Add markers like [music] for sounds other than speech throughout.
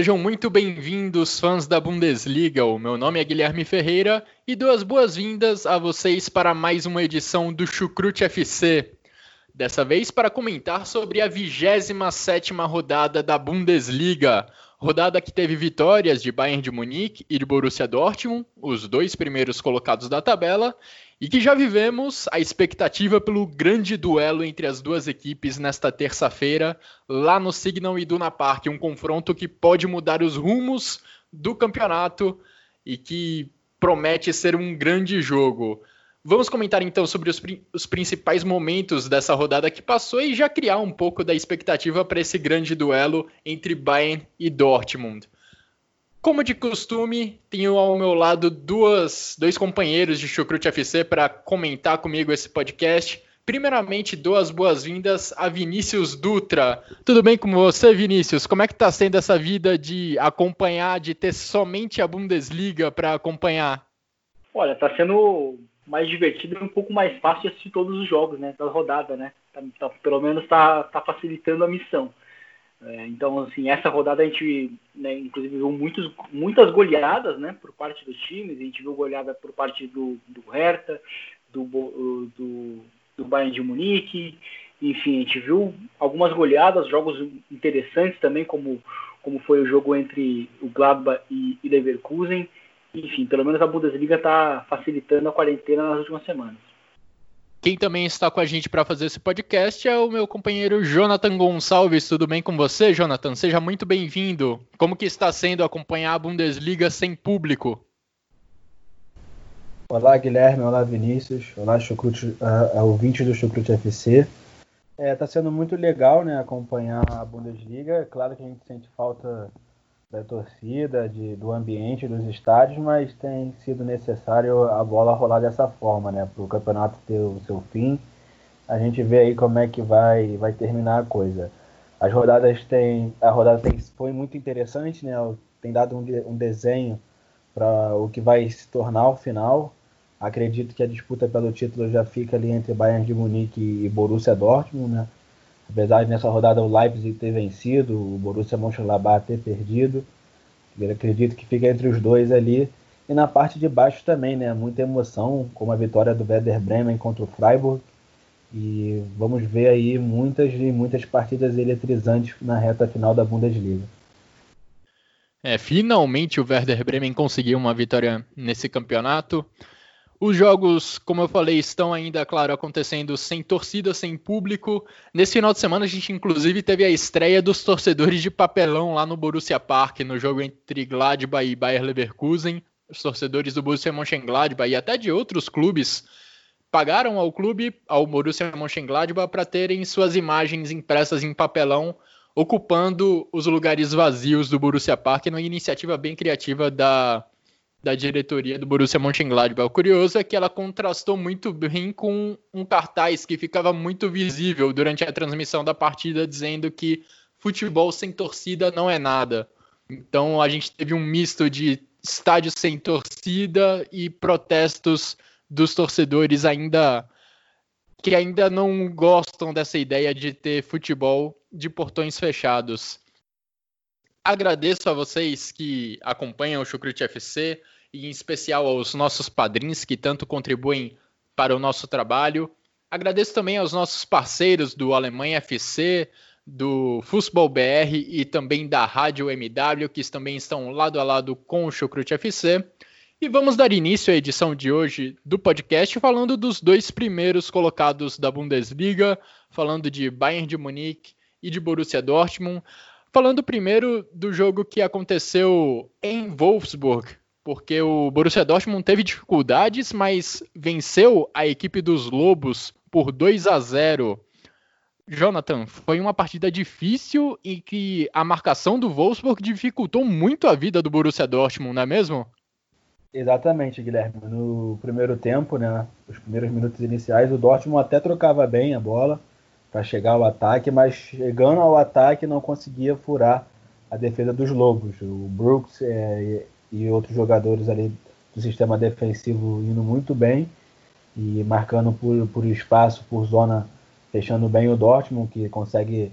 Sejam muito bem-vindos, fãs da Bundesliga. O meu nome é Guilherme Ferreira e duas boas-vindas a vocês para mais uma edição do Chucrute FC. Dessa vez para comentar sobre a 27ª rodada da Bundesliga, rodada que teve vitórias de Bayern de Munique e de Borussia Dortmund, os dois primeiros colocados da tabela, e que já vivemos a expectativa pelo grande duelo entre as duas equipes nesta terça-feira, lá no Signal Iduna Park, um confronto que pode mudar os rumos do campeonato e que promete ser um grande jogo. Vamos comentar então sobre os, os, principais momentos dessa rodada que passou e já criar um pouco da expectativa para esse grande duelo entre Bayern e Dortmund. Como de costume, tenho ao meu lado duas, dois companheiros de Chucrute FC para comentar comigo esse podcast. Primeiramente, dou as boas-vindas a Vinícius Dutra. Tudo bem com você, Vinícius? Como é que está sendo essa vida de acompanhar, de ter somente a Bundesliga para acompanhar? Olha, está sendo mais divertido e um pouco mais fácil de assistir todos os jogos, né? Da rodada, né? Tá, tá, pelo menos está tá facilitando a missão. É, então, assim, essa rodada a gente, né, inclusive, viu muitos, muitas goleadas, né, por parte dos times. A gente viu goleada por parte do, do Hertha, do, do, do Bayern de Munique. Enfim, a gente viu algumas goleadas, jogos interessantes também, como, como foi o jogo entre o Gladbach e, e Leverkusen. Enfim, pelo menos a Bundesliga está facilitando a quarentena nas últimas semanas. Quem também está com a gente para fazer esse podcast é o meu companheiro Jonathan Gonçalves. Tudo bem com você, Jonathan? Seja muito bem-vindo. Como que está sendo acompanhar a Bundesliga sem público? Olá, Guilherme. Olá, Vinícius. Olá, Chucrute, uh, ouvinte do Chucrute FC. Está é, tá sendo muito legal né, acompanhar a Bundesliga. É claro que a gente sente falta da torcida, de, do ambiente dos estádios, mas tem sido necessário a bola rolar dessa forma, né? Para o campeonato ter o seu fim. A gente vê aí como é que vai, vai terminar a coisa. As rodadas têm. A rodada tem, foi muito interessante, né? Tem dado um, um desenho para o que vai se tornar o final. Acredito que a disputa pelo título já fica ali entre Bayern de Munique e Borussia Dortmund, né? Apesar de nessa rodada o Leipzig ter vencido, o Borussia Mönchengladbach ter perdido, eu acredito que fica entre os dois ali. E na parte de baixo também, né? Muita emoção, como a vitória do Werder Bremen contra o Freiburg. E vamos ver aí muitas e muitas partidas eletrizantes na reta final da Bundesliga. É, finalmente o Werder Bremen conseguiu uma vitória nesse campeonato. Os jogos, como eu falei, estão ainda, claro, acontecendo sem torcida, sem público. Nesse final de semana, a gente inclusive teve a estreia dos torcedores de papelão lá no Borussia Park, no jogo entre Gladbach e Bayer Leverkusen. Os torcedores do Borussia Mönchengladbach e até de outros clubes pagaram ao clube, ao Borussia Mönchengladbach, para terem suas imagens impressas em papelão, ocupando os lugares vazios do Borussia Park, numa iniciativa bem criativa da da diretoria do Borussia Mönchengladbach. O curioso é que ela contrastou muito bem com um cartaz que ficava muito visível durante a transmissão da partida, dizendo que futebol sem torcida não é nada. Então a gente teve um misto de estádio sem torcida e protestos dos torcedores ainda que ainda não gostam dessa ideia de ter futebol de portões fechados. Agradeço a vocês que acompanham o Chucrute FC e em especial aos nossos padrinhos que tanto contribuem para o nosso trabalho. Agradeço também aos nossos parceiros do Alemanha FC, do Futebol BR e também da Rádio MW, que também estão lado a lado com o Chucrute FC. E vamos dar início à edição de hoje do podcast falando dos dois primeiros colocados da Bundesliga, falando de Bayern de Munique e de Borussia Dortmund. Falando primeiro do jogo que aconteceu em Wolfsburg, porque o Borussia Dortmund teve dificuldades, mas venceu a equipe dos Lobos por 2 a 0. Jonathan, foi uma partida difícil e que a marcação do Wolfsburg dificultou muito a vida do Borussia Dortmund, não é mesmo? Exatamente, Guilherme. No primeiro tempo, né, os primeiros minutos iniciais, o Dortmund até trocava bem a bola para chegar ao ataque, mas chegando ao ataque não conseguia furar a defesa dos Lobos. O Brooks é, e outros jogadores ali do sistema defensivo indo muito bem e marcando por, por espaço, por zona, fechando bem o Dortmund, que consegue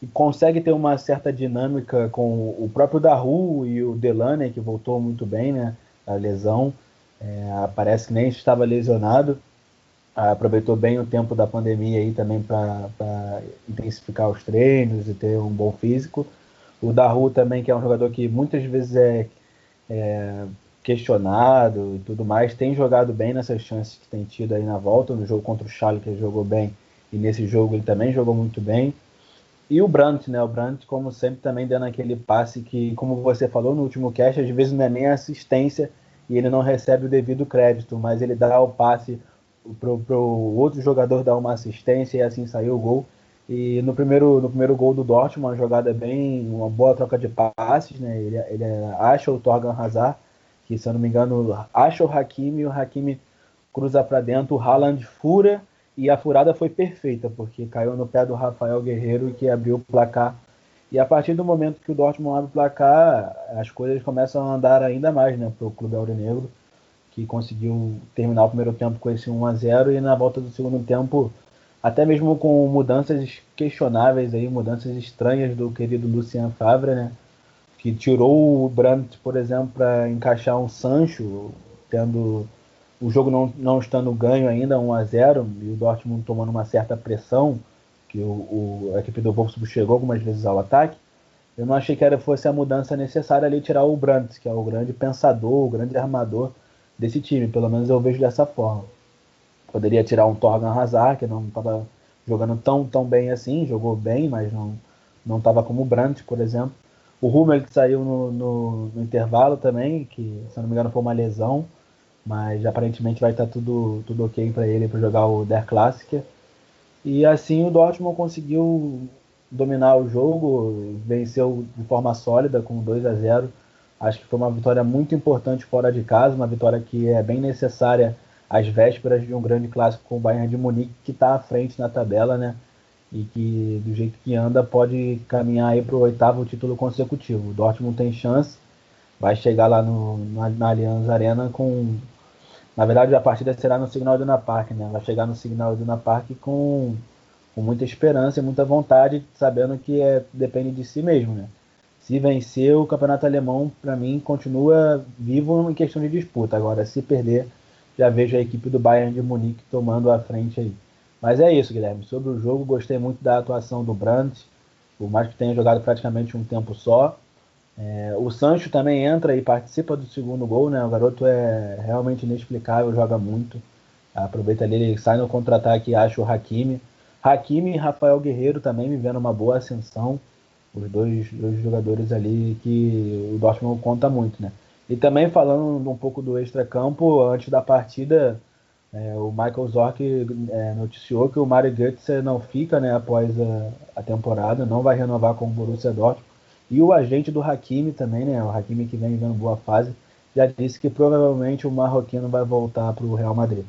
e consegue ter uma certa dinâmica com o próprio Daru e o Delaney, que voltou muito bem, né? A lesão. É, parece que nem estava lesionado. Aproveitou bem o tempo da pandemia aí também para intensificar os treinos e ter um bom físico. O Daru também, que é um jogador que muitas vezes é é, questionado e tudo mais, tem jogado bem nessas chances que tem tido aí na volta. No jogo contra o Schalke ele jogou bem e nesse jogo ele também jogou muito bem. E o Brandt, né? O Brandt, como sempre, também dando aquele passe que, como você falou no último cast, às vezes não é nem assistência e ele não recebe o devido crédito, mas ele dá o passe pro, pro outro jogador dar uma assistência e assim saiu o gol. E no primeiro, no primeiro gol do Dortmund, uma jogada bem, uma boa troca de passes, né? Ele, ele acha o Torgan Hazard, que se eu não me engano, acha o Hakimi, o Hakimi cruza para dentro, o Haaland fura, e a furada foi perfeita, porque caiu no pé do Rafael Guerreiro, que abriu o placar. E a partir do momento que o Dortmund abre o placar, as coisas começam a andar ainda mais, né, para o Clube Aurinegro, que conseguiu terminar o primeiro tempo com esse 1 a 0 e na volta do segundo tempo até mesmo com mudanças questionáveis aí, mudanças estranhas do querido Lucien Favre, né? Que tirou o Brandt, por exemplo, para encaixar um Sancho, tendo o jogo não, não estando ganho ainda, 1 a 0 e o Dortmund tomando uma certa pressão, que o, o a equipe do Wolfsburg chegou algumas vezes ao ataque. Eu não achei que era, fosse a mudança necessária ali tirar o Brandt, que é o grande pensador, o grande armador desse time, pelo menos eu vejo dessa forma. Poderia tirar um Torgan Hazard, que não estava jogando tão, tão bem assim, jogou bem, mas não não estava como o Brandt, por exemplo. O Hummel que saiu no, no, no, intervalo também, que se não me engano foi uma lesão, mas aparentemente vai estar tudo, tudo ok para ele para jogar o Der Klassiker. E assim o Dortmund conseguiu dominar o jogo, venceu de forma sólida com 2 a 0. Acho que foi uma vitória muito importante fora de casa, uma vitória que é bem necessária às vésperas de um grande clássico com o Bayern de Munique, que está à frente na tabela, né? E que, do jeito que anda, pode caminhar aí para o oitavo título consecutivo. O Dortmund tem chance, vai chegar lá no, na, na Allianz Arena com. Na verdade, a partida será no Signal Iduna Park, né? Vai chegar no Signal Iduna Park com, com muita esperança e muita vontade, sabendo que é, depende de si mesmo, né? Se vencer, o campeonato alemão, para mim, continua vivo em questão de disputa. Agora, se perder, já vejo a equipe do Bayern de Munique tomando a frente aí. Mas é isso, Guilherme. Sobre o jogo, gostei muito da atuação do Brandt, por mais que tenha jogado praticamente um tempo só. É, o Sancho também entra e participa do segundo gol, né? O garoto é realmente inexplicável, joga muito. Aproveita ali, ele sai no contra-ataque e acha o Hakimi. Hakimi e Rafael Guerreiro também me vendo uma boa ascensão. Os dois, dois jogadores ali que o Dortmund conta muito, né? E também falando um pouco do extra-campo, antes da partida, é, o Michael Zorc é, noticiou que o Mario Götze não fica né, após a, a, temporada, não vai renovar com o Borussia Dortmund. E o agente do Hakimi também, né, o Hakimi que vem dando boa fase, já disse que provavelmente o marroquino vai voltar para o Real Madrid.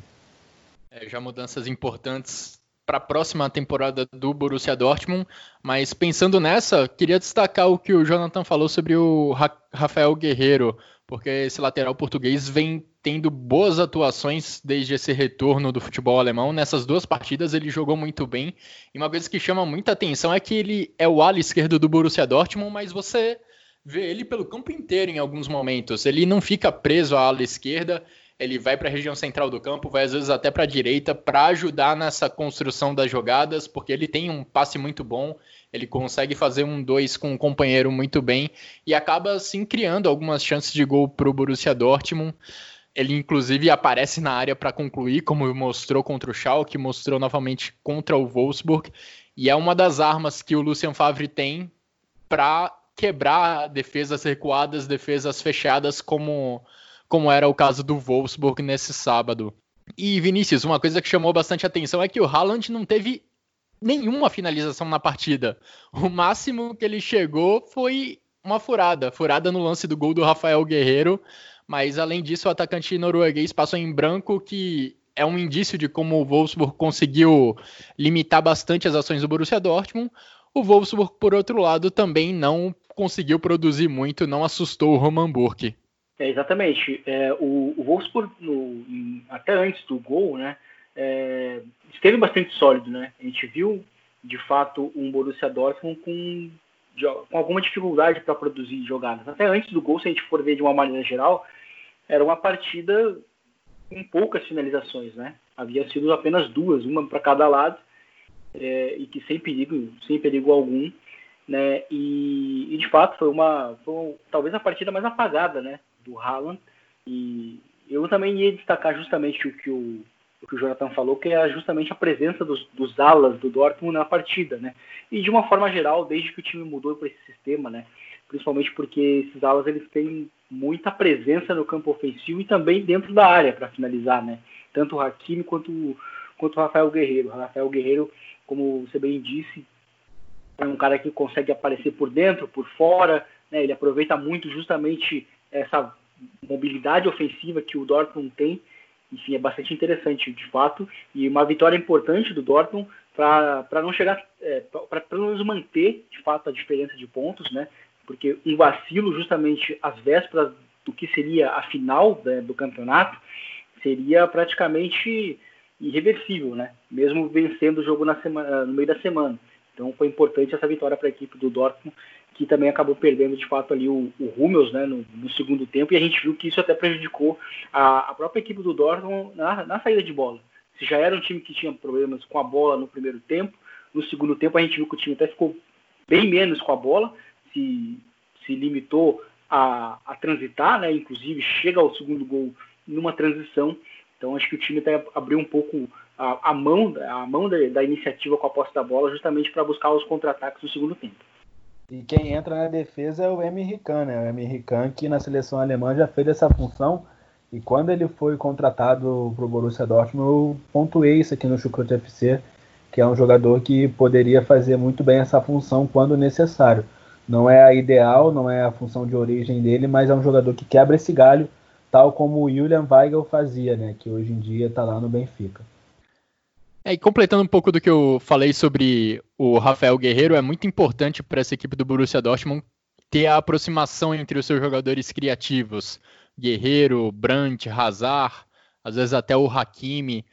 É, já mudanças importantes para a próxima temporada do Borussia Dortmund, mas pensando nessa, queria destacar o que o Jonathan falou sobre o Ra Rafael Guerreiro, porque esse lateral português vem tendo boas atuações desde esse retorno do futebol alemão. Nessas duas partidas ele jogou muito bem. E uma coisa que chama muita atenção é que ele é o ala esquerdo do Borussia Dortmund, mas você vê ele pelo campo inteiro em alguns momentos. Ele não fica preso à ala esquerda, ele vai para a região central do campo, vai às vezes até para a direita para ajudar nessa construção das jogadas, porque ele tem um passe muito bom, ele consegue fazer um dois com um companheiro muito bem e acaba assim criando algumas chances de gol para o Borussia Dortmund. Ele inclusive aparece na área para concluir, como mostrou contra o Schalke, mostrou novamente contra o Wolfsburg, e é uma das armas que o Lucien Favre tem para quebrar defesas recuadas, defesas fechadas, como como era o caso do Wolfsburg nesse sábado. E Vinícius, uma coisa que chamou bastante atenção é que o Haaland não teve nenhuma finalização na partida. O máximo que ele chegou foi uma furada, furada no lance do gol do Rafael Guerreiro, mas além disso o atacante norueguês passou em branco que é um indício de como o Wolfsburg conseguiu limitar bastante as ações do Borussia Dortmund. O Wolfsburg, por outro lado, também não conseguiu produzir muito, não assustou o Roman Burke. É, exatamente. É, o, o Wolfsburg, no, até antes do gol, né, é, esteve bastante sólido. Né? A gente viu, de fato, um Borussia Dortmund com, com alguma dificuldade para produzir jogadas. Até antes do gol, se a gente for ver de uma maneira geral, era uma partida com poucas finalizações. Né? Havia sido apenas duas, uma para cada lado, é, e que sem perigo, sem perigo algum. Né? E, e de fato foi uma, foi talvez a partida mais apagada, né? Do Haaland. E eu também ia destacar justamente o que o, o que o Jonathan falou, que é justamente a presença dos, dos alas do Dortmund na partida, né? E de uma forma geral, desde que o time mudou para esse sistema, né? Principalmente porque esses alas eles têm muita presença no campo ofensivo e também dentro da área para finalizar, né? Tanto o Hakimi quanto, quanto o Rafael Guerreiro. O Rafael Guerreiro, como você bem disse, é um cara que consegue aparecer por dentro, por fora, né? Ele aproveita muito justamente essa mobilidade ofensiva que o Dortmund tem, enfim, é bastante interessante de fato, e uma vitória importante do Dortmund para não chegar, é, para pelo menos manter de fato a diferença de pontos, né? Porque um vacilo justamente às vésperas do que seria a final né, do campeonato seria praticamente irreversível, né? Mesmo vencendo o jogo na semana, no meio da semana. Então foi importante essa vitória para a equipe do Dortmund que também acabou perdendo de fato ali o, o Hummels né, no, no, segundo tempo, e a gente viu que isso até prejudicou a, a própria equipe do Dortmund na, na, saída de bola. Se já era um time que tinha problemas com a bola no primeiro tempo, no segundo tempo a gente viu que o time até ficou bem menos com a bola, se, se limitou a, a transitar, né, inclusive chega ao segundo gol numa transição, então acho que o time até abriu um pouco a, a mão, a mão da, da iniciativa com a posse da bola justamente para buscar os contra-ataques no segundo tempo. E quem entra na defesa é o Emre Can, né? O Emre Can que na seleção alemã já fez essa função. E quando ele foi contratado para o Borussia Dortmund, eu pontuei isso aqui no Chucrute FC, que é um jogador que poderia fazer muito bem essa função quando necessário. Não é a ideal, não é a função de origem dele, mas é um jogador que quebra esse galho, tal como o Julian Weigel fazia, né? Que hoje em dia está lá no Benfica. É, e completando um pouco do que eu falei sobre o Rafael Guerreiro, é muito importante para essa equipe do Borussia Dortmund ter a aproximação entre os seus jogadores criativos. Guerreiro, Brandt, Hazard, às vezes até o Hakimi.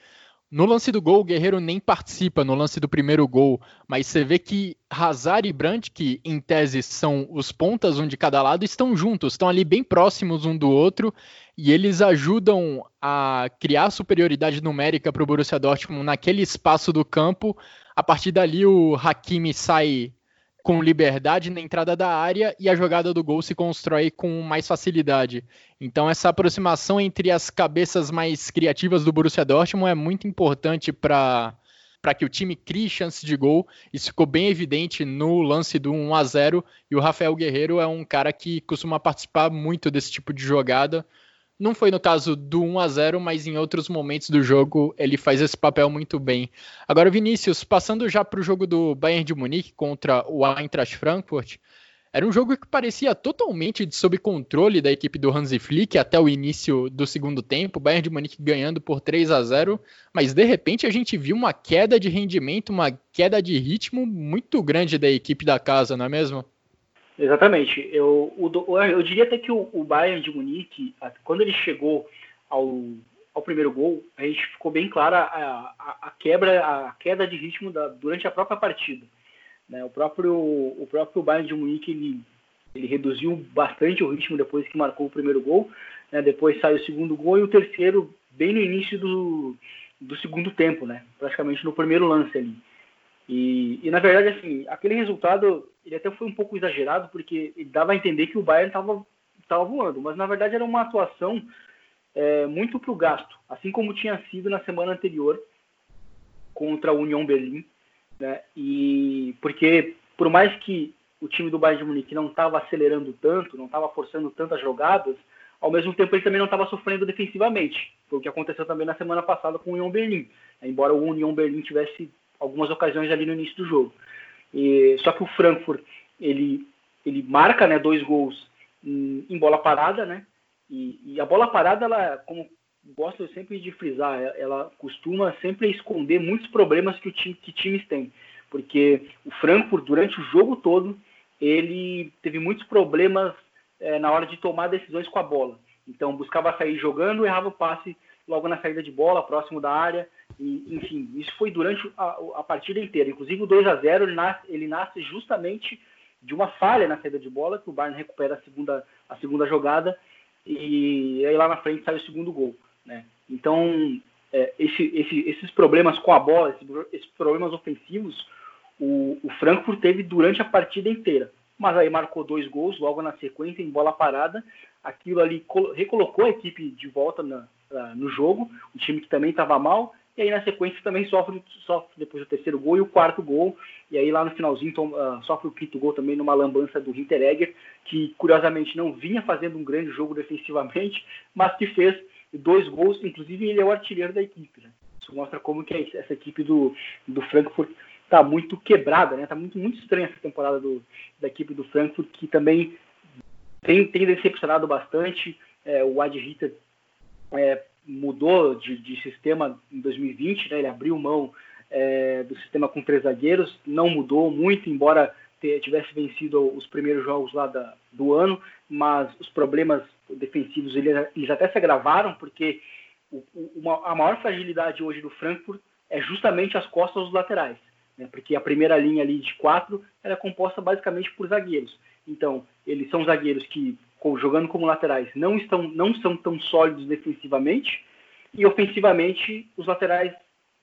No lance do gol, o Guerreiro nem participa no lance do primeiro gol, mas você vê que Hazard e Brandt, que em tese são os pontas um de cada lado, estão juntos, estão ali bem próximos um do outro, e eles ajudam a criar superioridade numérica para o Borussia Dortmund naquele espaço do campo. A partir dali, o Hakimi sai com liberdade na entrada da área e a jogada do gol se constrói com mais facilidade. Então essa aproximação entre as cabeças mais criativas do Borussia Dortmund é muito importante para para que o time crie chances de gol. Isso ficou bem evidente no lance do 1 a 0 e o Rafael Guerreiro é um cara que costuma participar muito desse tipo de jogada. Não foi no caso do 1 a 0, mas em outros momentos do jogo ele faz esse papel muito bem. Agora, Vinícius, passando já para o jogo do Bayern de Munique contra o Eintracht Frankfurt, era um jogo que parecia totalmente sob controle da equipe do Hansi Flick até o início do segundo tempo, o Bayern de Munique ganhando por 3 a 0, mas de repente a gente viu uma queda de rendimento, uma queda de ritmo muito grande da equipe da casa, não é mesmo? Exatamente. Eu, o, eu diria até que o, o Bayern de Munique, quando ele chegou ao, ao primeiro gol, a gente ficou bem clara a, a, quebra, a queda de ritmo da, durante a própria partida. Né? O, próprio, o próprio Bayern de Munique ele, ele reduziu bastante o ritmo depois que marcou o primeiro gol. Né? Depois saiu o segundo gol e o terceiro bem no início do, do segundo tempo, né? praticamente no primeiro lance ali. E, e, na verdade, assim, aquele resultado ele até foi um pouco exagerado, porque ele dava a entender que o Bayern estava tava voando, mas na verdade era uma atuação é, muito para o gasto, assim como tinha sido na semana anterior contra a União Berlim, né? E porque por mais que o time do Bayern de Munique não estava acelerando tanto, não estava forçando tantas jogadas, ao mesmo tempo ele também não estava sofrendo defensivamente. Foi o que aconteceu também na semana passada com o Union Berlim. Embora o Union Berlim tivesse algumas ocasiões ali no início do jogo. E, só que o Frankfurt ele, ele marca né, dois gols em, em bola parada, né? E, e, a bola parada, ela, como gosto sempre de frisar, ela costuma sempre esconder muitos problemas que, o time, que times têm. Porque o Frankfurt, durante o jogo todo, ele teve muitos problemas é, na hora de tomar decisões com a bola. Então, buscava sair jogando, errava o passe logo na saída de bola, próximo da área. E, enfim, isso foi durante a, a partida inteira. Inclusive, o 2 a 0 ele nasce, ele nasce justamente de uma falha na saída de bola, que o Bayern recupera a segunda, a segunda jogada e aí lá na frente sai o segundo gol. Né? Então, é, esse, esse, esses problemas com a bola, esses, esses problemas ofensivos, o, o, Frankfurt teve durante a partida inteira. Mas aí marcou dois gols logo na sequência, em bola parada. Aquilo ali recolocou a equipe de volta na, na, no jogo, o time que também estava mal. E aí na sequência também sofre, sofre depois o terceiro gol e o quarto gol. E aí lá no finalzinho uh, sofre o quinto gol também numa lambança do Hinteregger, que curiosamente não vinha fazendo um grande jogo defensivamente, mas que fez dois gols, inclusive ele é o artilheiro da equipe. Né? Isso mostra como que é essa equipe do, do Frankfurt está muito quebrada, né? Está muito, muito estranha essa temporada do, da equipe do Frankfurt, que também tem, tem decepcionado bastante. É, o Ad Ritter é, mudou de, de, sistema em 2020, né? ele abriu mão é, do sistema com três zagueiros, não mudou muito, embora tivesse vencido os primeiros jogos lá da, do ano, mas os problemas defensivos eles, eles até se agravaram, porque o, uma, a maior fragilidade hoje do Frankfurt é justamente as costas dos laterais, né? porque a primeira linha ali de quatro era composta basicamente por zagueiros. Então, eles são zagueiros que jogando como laterais, não, estão, não são tão sólidos defensivamente, e ofensivamente, os laterais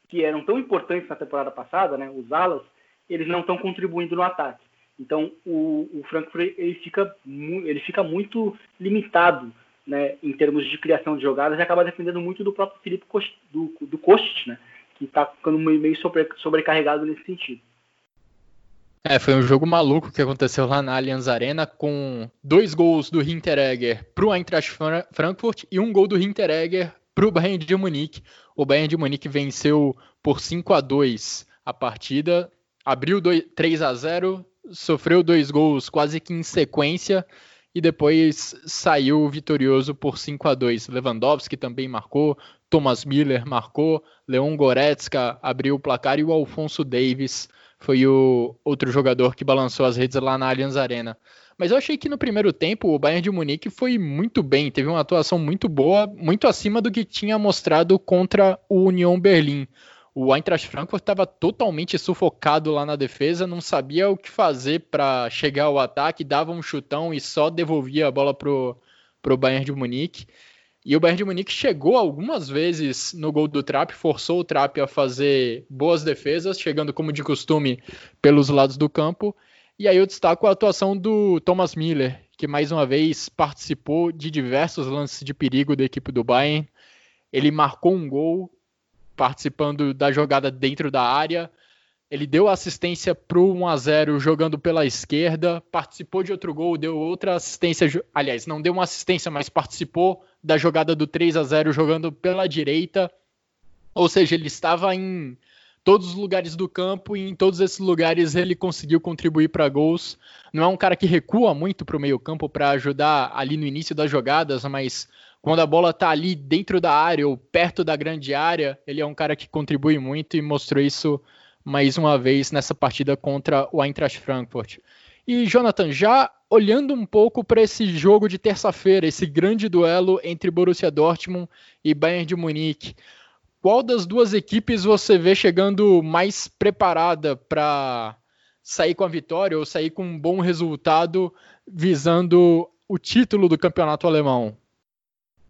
que eram tão importantes na temporada passada, né, os alas, eles não estão contribuindo no ataque. Então, o, o Frankfurt ele fica, ele fica muito limitado né, em termos de criação de jogadas e acaba dependendo muito do próprio Felipe Kost, do, do né, que está ficando meio sobre, sobrecarregado nesse sentido. É, foi um jogo maluco que aconteceu lá na Allianz Arena com dois gols do Hinteregger para o Eintracht Frankfurt e um gol do Hinteregger para o Bayern de Munique. O Bayern de Munique venceu por 5 a 2 a partida, abriu 2, 3 a 0, sofreu dois gols quase que em sequência e depois saiu vitorioso por 5 a 2. Lewandowski também marcou, Thomas Miller marcou, Leon Goretzka abriu o placar e o Alfonso Davis foi o outro jogador que balançou as redes lá na Allianz Arena. Mas eu achei que no primeiro tempo o Bayern de Munique foi muito bem, teve uma atuação muito boa, muito acima do que tinha mostrado contra o Union Berlim. O Eintracht Frankfurt estava totalmente sufocado lá na defesa, não sabia o que fazer para chegar ao ataque, dava um chutão e só devolvia a bola pro, pro Bayern de Munique. E o Bayern de Munique chegou algumas vezes no gol do Trap, forçou o Trap a fazer boas defesas, chegando como de costume pelos lados do campo. E aí eu destaco a atuação do Thomas Miller, que mais uma vez participou de diversos lances de perigo da equipe do Bayern. Ele marcou um gol participando da jogada dentro da área. Ele deu assistência para o 1 a 0 jogando pela esquerda, participou de outro gol, deu outra assistência, aliás, não deu uma assistência, mas participou da jogada do 3 a 0 jogando pela direita. Ou seja, ele estava em todos os lugares do campo e em todos esses lugares ele conseguiu contribuir para gols. Não é um cara que recua muito para o meio-campo para ajudar ali no início das jogadas, mas quando a bola está ali dentro da área ou perto da grande área, ele é um cara que contribui muito e mostrou isso mais uma vez nessa partida contra o Eintracht Frankfurt. E Jonathan, já olhando um pouco para esse jogo de terça-feira, esse grande duelo entre Borussia Dortmund e Bayern de Munique, qual das duas equipes você vê chegando mais preparada para sair com a vitória ou sair com um bom resultado visando o título do campeonato alemão?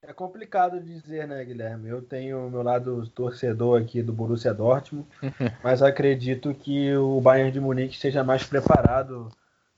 É complicado dizer, né, Guilherme? Eu tenho o meu lado torcedor aqui do Borussia Dortmund, [laughs] mas acredito que o Bayern de Munique esteja mais preparado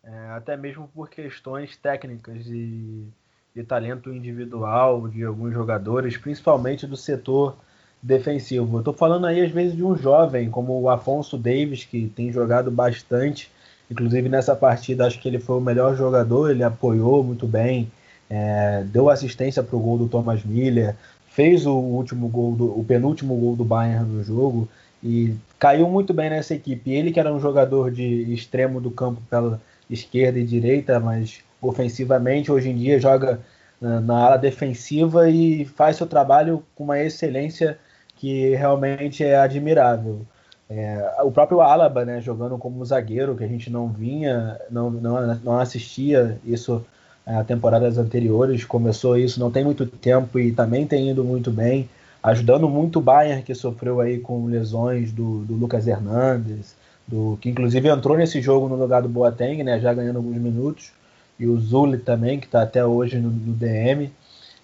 é, até mesmo por questões técnicas e de talento individual de alguns jogadores, principalmente do setor defensivo. Eu estou falando aí às vezes de um jovem como o Afonso Davis, que tem jogado bastante, inclusive nessa partida acho que ele foi o melhor jogador, ele apoiou muito bem, é, deu assistência para o gol do Thomas Miller, fez o último gol, do, o penúltimo gol do Bayern no jogo e caiu muito bem nessa equipe. Ele que era um jogador de extremo do campo pela esquerda e direita, mas ofensivamente hoje em dia joga na, na ala defensiva e faz seu trabalho com uma excelência que realmente é admirável. É, o próprio Alaba, né, jogando como zagueiro, que a gente não vinha, não, não, não assistia isso é, temporadas anteriores, começou isso não tem muito tempo e também tem ido muito bem, ajudando muito o Bayern, que sofreu aí com lesões do, do Lucas Hernandes, do, que inclusive entrou nesse jogo no lugar do Boateng, né, já ganhando alguns minutos, e o Zuli também, que está até hoje no, no DM,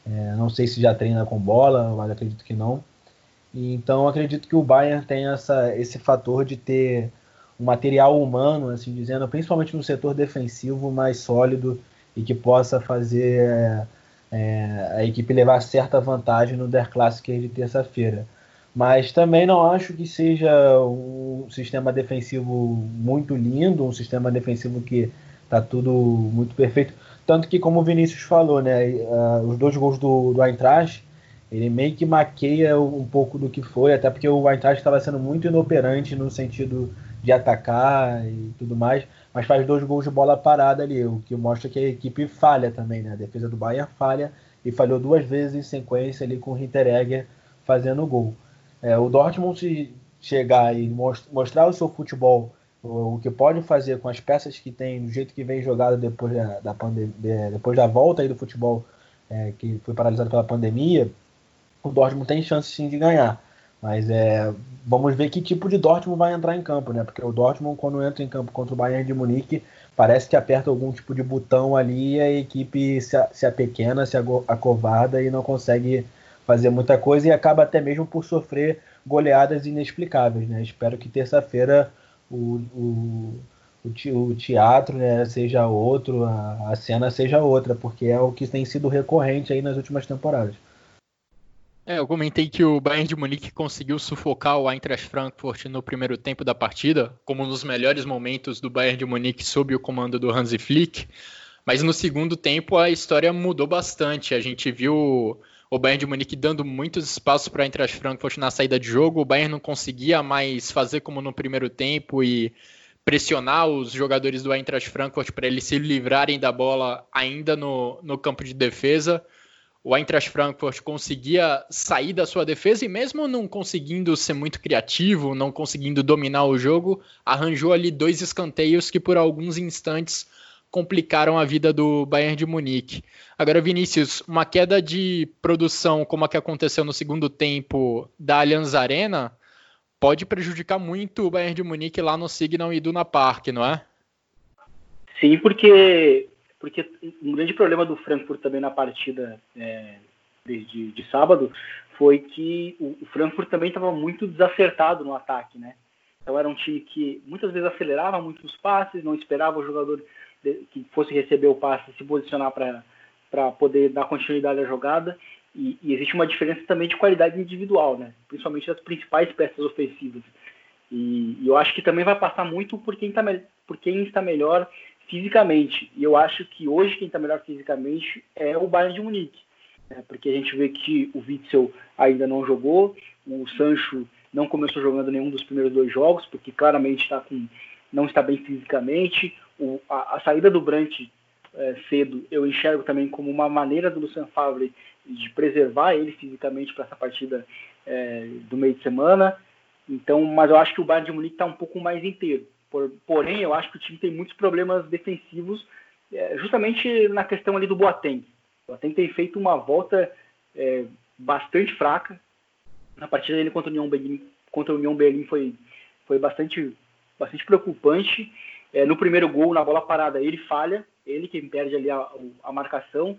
é, não sei se já treina com bola, mas acredito que não. Então acredito que o Bayern tem essa, esse fator de ter um material humano, assim dizendo, principalmente no setor defensivo mais sólido e que possa fazer é, é a equipe levar certa vantagem no Der Classic de terça-feira. Mas também não acho que seja um sistema defensivo muito lindo, um sistema defensivo que está tudo muito perfeito. Tanto que, como o Vinícius falou, né, uh, os dois gols do, do Eintracht ele meio que maqueia um pouco do que foi, até porque o Eintracht estava sendo muito inoperante no sentido de atacar e tudo mais, mas faz dois gols de bola parada ali, o que mostra que a equipe falha também, né? A defesa do Bayern falha e falhou duas vezes em sequência ali com o Hinteregger fazendo gol. É, o Dortmund se chegar e mostrar o seu futebol, o, que pode fazer com as peças que tem, do jeito que vem jogado depois da, da, depois da volta aí do futebol é, que foi paralisado pela pandemia, o Dortmund tem chance sim de ganhar. Mas é, vamos ver que tipo de Dortmund vai entrar em campo, né? Porque o Dortmund, quando entra em campo contra o Bayern de Munique, parece que aperta algum tipo de botão ali e a equipe se, se apequena, se acovarda e não consegue fazer muita coisa e acaba até mesmo por sofrer goleadas inexplicáveis, né? Espero que terça-feira o, o, o, teatro né, seja outro, a, a cena seja outra, porque é o que tem sido recorrente aí nas últimas temporadas. É, eu comentei que o Bayern de Munique conseguiu sufocar o Eintracht Frankfurt no primeiro tempo da partida, como nos melhores momentos do Bayern de Munique sob o comando do Hansi Flick. Mas no segundo tempo a história mudou bastante. A gente viu o Bayern de Munique dando muitos espaços para a Eintracht Frankfurt na saída de jogo. O Bayern não conseguia mais fazer como no primeiro tempo e pressionar os jogadores do Eintracht Frankfurt para eles se livrarem da bola ainda no, no campo de defesa o Eintracht Frankfurt conseguia sair da sua defesa e mesmo não conseguindo ser muito criativo, não conseguindo dominar o jogo, arranjou ali dois escanteios que por alguns instantes complicaram a vida do Bayern de Munique. Agora, Vinícius, uma queda de produção como a que aconteceu no segundo tempo da Allianz Arena pode prejudicar muito o Bayern de Munique lá no Signal Iduna Park, não é? Sim, porque porque um grande problema do Frankfurt também na partida é, de, sábado foi que o, Frankfurt também estava muito desacertado no ataque, né? Então era um time que muitas vezes acelerava muito os passes, não esperava o jogador que fosse receber o passe se posicionar para poder dar continuidade à jogada. E, e, existe uma diferença também de qualidade individual, né? Principalmente das principais peças ofensivas. E, e eu acho que também vai passar muito por quem, tá, por quem está melhor fisicamente. E eu acho que hoje quem está melhor fisicamente é o Bayern de Munique. Né? Porque a gente vê que o Witzel ainda não jogou, o Sancho não começou jogando nenhum dos primeiros dois jogos, porque claramente está com, não está bem fisicamente. O, a, a, saída do Brandt é, cedo eu enxergo também como uma maneira do Lucien Favre de preservar ele fisicamente para essa partida é, do meio de semana. Então, mas eu acho que o Bayern de Munique está um pouco mais inteiro. Por, porém, eu acho que o time tem muitos problemas defensivos, é, justamente na questão ali do Boateng. O Boateng tem feito uma volta é, bastante fraca. Na partida dele contra o União Berlim, contra o União Berlim foi, foi bastante, bastante preocupante. É, no primeiro gol, na bola parada, ele falha, ele quem perde ali a, a marcação.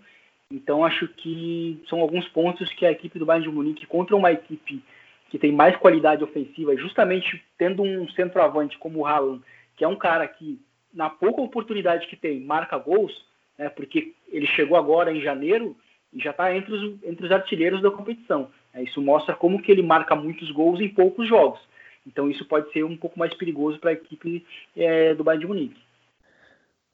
Então, acho que são alguns pontos que a equipe do Bayern de Munique contra uma equipe que tem mais qualidade ofensiva, justamente tendo um centroavante como o Haaland, que é um cara que, na pouca oportunidade que tem, marca gols, né, porque ele chegou agora em janeiro e já está entre os, entre os artilheiros da competição. É, isso mostra como que ele marca muitos gols em poucos jogos. Então isso pode ser um pouco mais perigoso para a equipe é, do Bayern de Munique.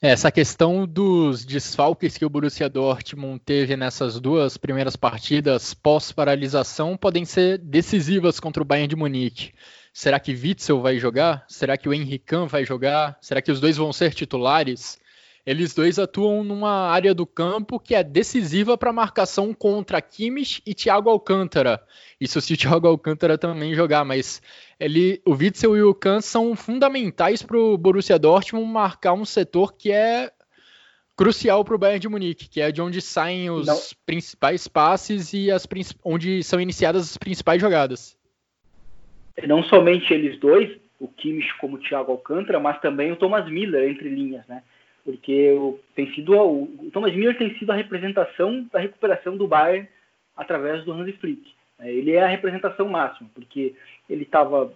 Essa questão dos desfalques que o Borussia Dortmund teve nessas duas primeiras partidas pós-paralisação podem ser decisivas contra o Bayern de Munique. Será que Witzel vai jogar? Será que o Henrique vai jogar? Será que os dois vão ser titulares? Eles dois atuam numa área do campo que é decisiva para a marcação contra Kimmich e Thiago Alcântara. Isso se o Thiago Alcântara também jogar, mas ele, o Witzel e o Kahn são fundamentais para o Borussia Dortmund marcar um setor que é crucial para o Bayern de Munique, que é de onde saem os Não. principais passes e as onde são iniciadas as principais jogadas. Não somente eles dois, o Kimmich como o Thiago Alcântara, mas também o Thomas Miller entre linhas, né? Porque o, tem sido o, Thomas Miller tem sido a representação da recuperação do Bayern através do Hansi Flick. É, ele é a representação máxima, porque ele estava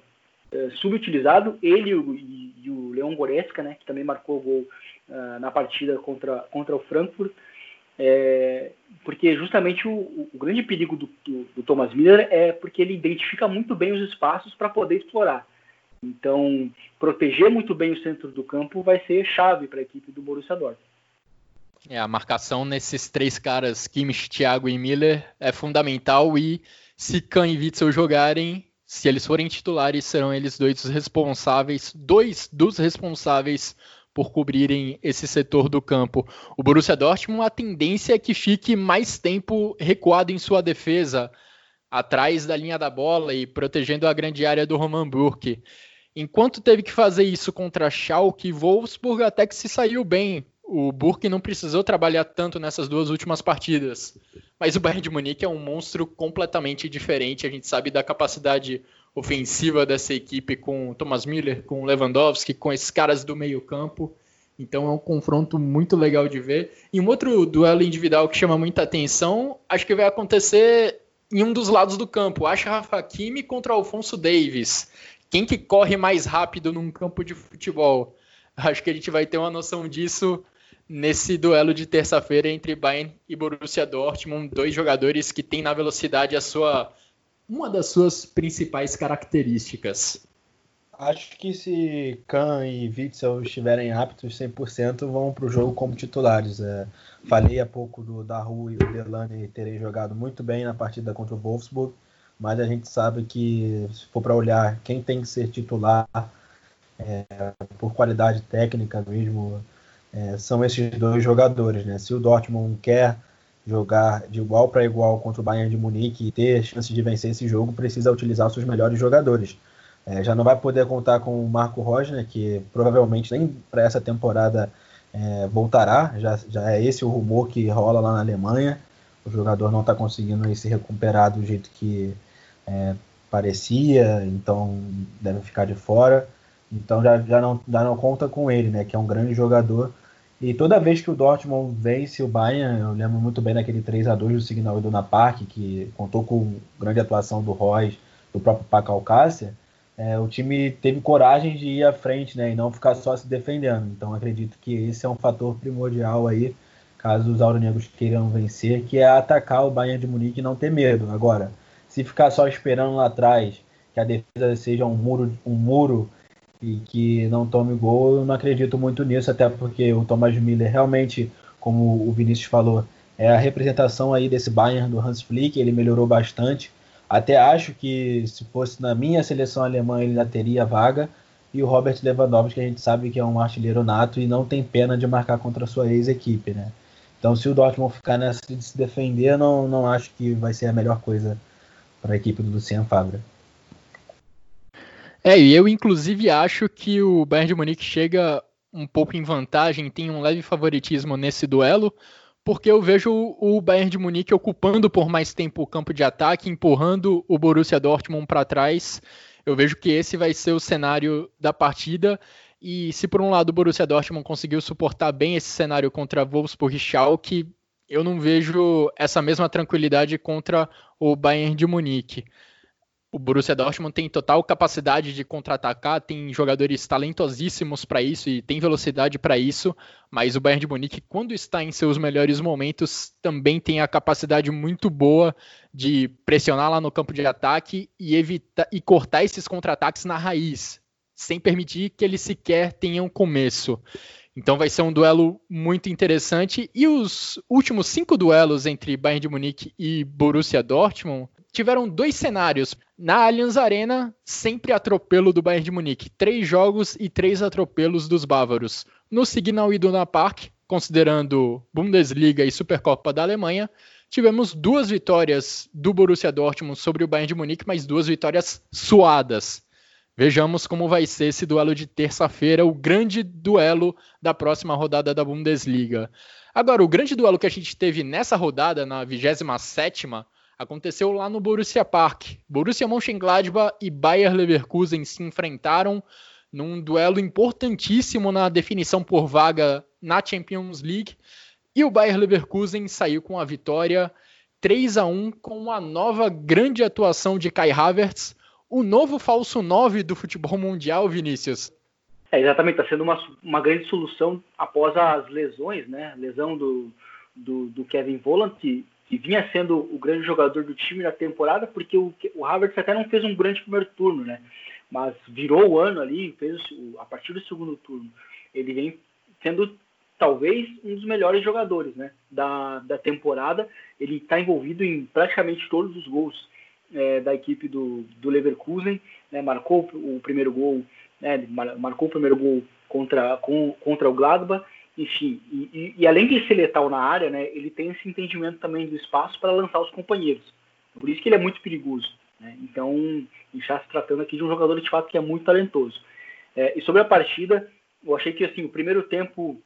é, subutilizado, ele e o, e o Leon Goretzka, né, que também marcou o gol uh, na partida contra, contra o Frankfurt, é, porque justamente o, o grande perigo do, do, do, Thomas Miller é porque ele identifica muito bem os espaços para poder explorar. Então, proteger muito bem o centro do campo vai ser chave para a equipe do Borussia Dortmund. É, a marcação nesses três caras, Kimmich, Thiago e Miller, é fundamental e se Kahn e Witzel jogarem, se eles forem titulares, serão eles dois responsáveis, dois dos responsáveis por cobrirem esse setor do campo. O Borussia Dortmund, a tendência é que fique mais tempo recuado em sua defesa, atrás da linha da bola e protegendo a grande área do Roman Burke. Enquanto teve que fazer isso contra Schalke e Wolfsburg, até que se saiu bem. O Burke não precisou trabalhar tanto nessas duas últimas partidas. Mas o Bayern de Munique é um monstro completamente diferente. A gente sabe da capacidade ofensiva dessa equipe com Thomas Miller, com Lewandowski, com esses caras do meio-campo. Então é um confronto muito legal de ver. E um outro duelo individual que chama muita atenção, acho que vai acontecer em um dos lados do campo. Ashraf Hakimi contra Alfonso Davis quem que corre mais rápido num campo de futebol? Acho que a gente vai ter uma noção disso nesse duelo de terça-feira entre Bayern e Borussia Dortmund, dois jogadores que têm na velocidade a sua uma das suas principais características. Acho que se Kahn e Witzel estiverem aptos 100%, vão para o jogo como titulares. É, falei há pouco do Daru e o Delane terem jogado muito bem na partida contra o Wolfsburg mas a gente sabe que, se for para olhar quem tem que ser titular é, por qualidade técnica mesmo, é, são esses dois jogadores. Né? Se o Dortmund quer jogar de igual para igual contra o Bayern de Munique e ter chance de vencer esse jogo, precisa utilizar seus melhores jogadores. É, já não vai poder contar com o Marco Rosner, que provavelmente nem para essa temporada é, voltará. Já, já é esse o rumor que rola lá na Alemanha. O jogador não está conseguindo se recuperar do jeito que é, parecia, então deve ficar de fora. Então já, já, não, já não conta com ele, né? Que é um grande jogador. E toda vez que o Dortmund vence o Bayern, eu lembro muito bem daquele 3 a 2 do Signal Iduna Park, que contou com grande atuação do Royce, do próprio Paco Alcácer, é, o time teve coragem de ir à frente, né? E não ficar só se defendendo. Então acredito que esse é um fator primordial aí, caso os auronegros queiram vencer, que é atacar o Bayern de Munique e não ter medo. Agora, se ficar só esperando lá atrás que a defesa seja um muro, um muro e que não tome gol, eu não acredito muito nisso, até porque o Thomas Miller realmente, como o Vinícius falou, é a representação aí desse Bayern do Hans Flick, ele melhorou bastante. Até acho que se fosse na minha seleção alemã ele já teria vaga. E o Robert Lewandowski, que a gente sabe que é um artilheiro nato e não tem pena de marcar contra a sua ex-equipe, né? Então, se o Dortmund ficar nessa de se defender, não, não acho que vai ser a melhor coisa para a equipe do Luciano Fabra. É, e eu inclusive acho que o Bayern de Munique chega um pouco em vantagem, tem um leve favoritismo nesse duelo, porque eu vejo o Bayern de Munique ocupando por mais tempo o campo de ataque, empurrando o Borussia Dortmund para trás. Eu vejo que esse vai ser o cenário da partida. E se por um lado o Borussia Dortmund conseguiu suportar bem esse cenário contra Wolfsburg e Schalke, eu não vejo essa mesma tranquilidade contra o Bayern de Munique. O Borussia Dortmund tem total capacidade de contra-atacar, tem jogadores talentosíssimos para isso e tem velocidade para isso, mas o Bayern de Munique, quando está em seus melhores momentos, também tem a capacidade muito boa de pressionar lá no campo de ataque e evitar e cortar esses contra-ataques na raiz, sem permitir que eles sequer tenham começo. Então vai ser um duelo muito interessante. E os últimos cinco duelos entre Bayern de Munique e Borussia Dortmund tiveram dois cenários. Na Allianz Arena, sempre atropelo do Bayern de Munique. Três jogos e três atropelos dos bávaros. No Signal Iduna Park, considerando Bundesliga e Supercopa da Alemanha, tivemos duas vitórias do Borussia Dortmund sobre o Bayern de Munique, mas duas vitórias suadas. Vejamos como vai ser esse duelo de terça-feira, o grande duelo da próxima rodada da Bundesliga. Agora, o grande duelo que a gente teve nessa rodada, na 27ª, aconteceu lá no Borussia Park. Borussia Mönchengladbach e Bayer Leverkusen se enfrentaram num duelo importantíssimo na definição por vaga na Champions League. E o Bayer Leverkusen saiu com a vitória 3 a 1 com uma nova grande atuação de Kai Havertz, o novo falso 9 do futebol mundial, Vinícius. É, exatamente, está sendo uma, uma grande solução após as lesões, né? Lesão do, do, do Kevin Volland, que, que, vinha sendo o grande jogador do time na temporada, porque o, o Havertz até não fez um grande primeiro turno, né? Mas virou o ano ali, fez a partir do segundo turno. Ele vem sendo talvez um dos melhores jogadores né, da, da temporada. Ele está envolvido em praticamente todos os gols é, da equipe do, do Leverkusen, né, marcou o primeiro gol, né, marcou o primeiro gol contra, com, contra o Gladbach, enfim, e, e, e, além de ser letal na área, né, ele tem esse entendimento também do espaço para lançar os companheiros. Por isso que ele é muito perigoso. Né? Então, está se tratando aqui de um jogador de fato que é muito talentoso. É, e sobre a partida, eu achei que assim, o primeiro tempo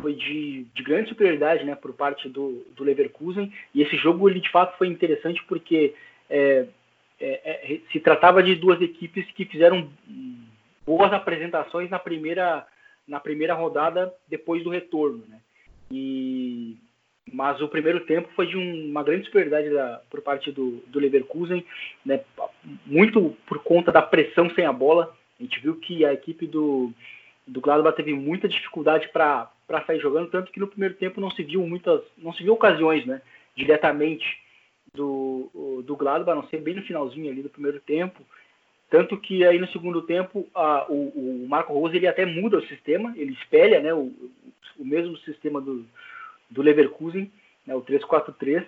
foi de, de grande superioridade né, por parte do, do Leverkusen. E esse jogo, ele de fato foi interessante porque é, é, é, se tratava de duas equipes que fizeram boas apresentações na primeira, na primeira rodada depois do retorno. Né? E, mas o primeiro tempo foi de um, uma grande superioridade da, por parte do, do Leverkusen, né? muito por conta da pressão sem a bola. A gente viu que a equipe do, do Gladbach teve muita dificuldade para sair jogando, tanto que no primeiro tempo não se viu muitas, não se viu ocasiões, né, diretamente do, do Gladbach, a não ser bem no finalzinho ali do primeiro tempo, tanto que aí no segundo tempo a, o, o, Marco Rose ele até muda o sistema, ele espelha, né, o, o mesmo sistema do, do Leverkusen, né, o 3-4-3,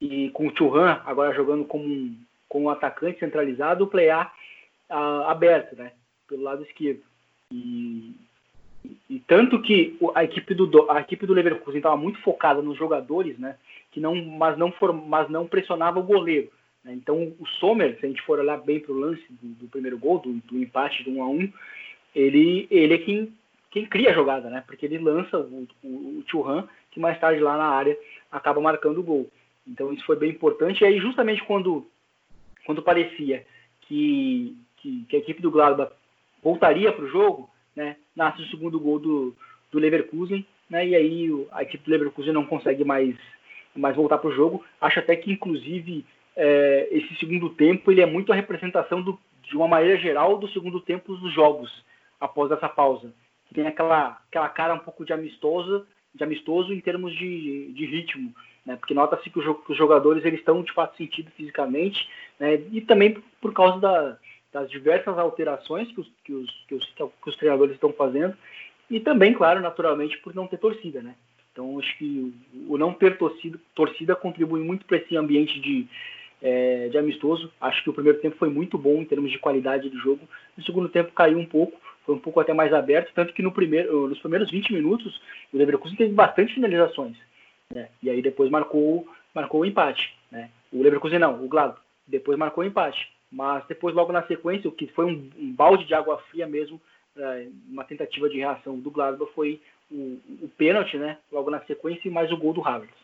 e com o Churran agora jogando como um, como um atacante centralizado, o Plea aberto, né, pelo lado esquerdo. E, e, tanto que a equipe do a equipe do Leverkusen estava muito focada nos jogadores, né? Que não, mas não for, mas não pressionava o goleiro. Né? Então o Sommer, se a gente for olhar bem para o lance do, do, primeiro gol, do, do, empate do 1 a 1, ele ele é quem quem cria a jogada, né? Porque ele lança o, o, o Churran, que mais tarde lá na área acaba marcando o gol. Então isso foi bem importante. E aí justamente quando quando parecia que, que, que a equipe do Gladbach voltaria para o jogo, né, nasce o segundo gol do, do Leverkusen, né, e aí a equipe do Leverkusen não consegue mais, mais voltar para o jogo. Acho até que, inclusive, é, esse segundo tempo ele é muito a representação do, de uma maneira geral do segundo tempo dos jogos após essa pausa. Tem aquela, aquela cara um pouco de amistosa, de amistoso em termos de, de ritmo, né? Porque nota-se que, que, os jogadores eles estão de fato sentidos fisicamente, né? E também por causa da, das diversas alterações que os, que os, que os, que os treinadores estão fazendo e também, claro, naturalmente, por não ter torcida, né? Então, acho que o não ter torcida, torcida contribui muito para esse ambiente de, é, de amistoso. Acho que o primeiro tempo foi muito bom em termos de qualidade do jogo. No segundo tempo caiu um pouco, foi um pouco até mais aberto, tanto que no primeiro, nos primeiros 20 minutos o Leverkusen teve bastante finalizações. Né? E aí depois marcou, marcou o empate. Né? O Leverkusen não, o Glado. Depois marcou o empate. Mas depois, logo na sequência, o que foi um, um balde de água fria mesmo, é, uma tentativa de reação do Gladbach foi o, o pênalti, né? Logo na sequência, e mais o gol do Havertz.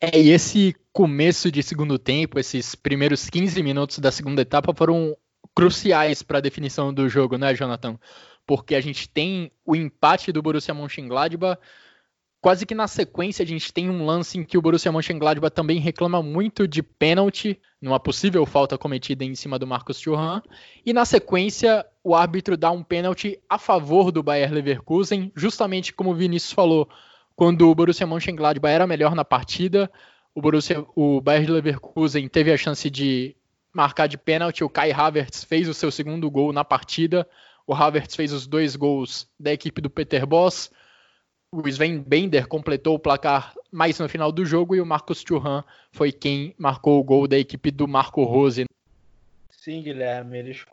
É, e esse começo de segundo tempo, esses primeiros 15 minutos da segunda etapa foram cruciais para a definição do jogo, né, Jonathan? Porque a gente tem o empate do Borussia Mönchengladbach quase que na sequência a gente tem um lance em que o Borussia Mönchengladbach também reclama muito de pênalti, numa possível falta cometida em cima do Marcos Thuram, e na sequência o árbitro dá um pênalti a favor do Bayer Leverkusen, justamente como o Vinícius falou, quando o Borussia Mönchengladbach era melhor na partida, o Borussia, o Bayer Leverkusen teve a chance de marcar de pênalti, o Kai Havertz fez o seu segundo gol na partida, O Havertz fez os dois gols da equipe do Peter Boss. O Sven Bender completou o placar mais no final do jogo e o Marcos Thuram foi quem marcou o gol da equipe do Marco Rose. Sim, Guilherme, eles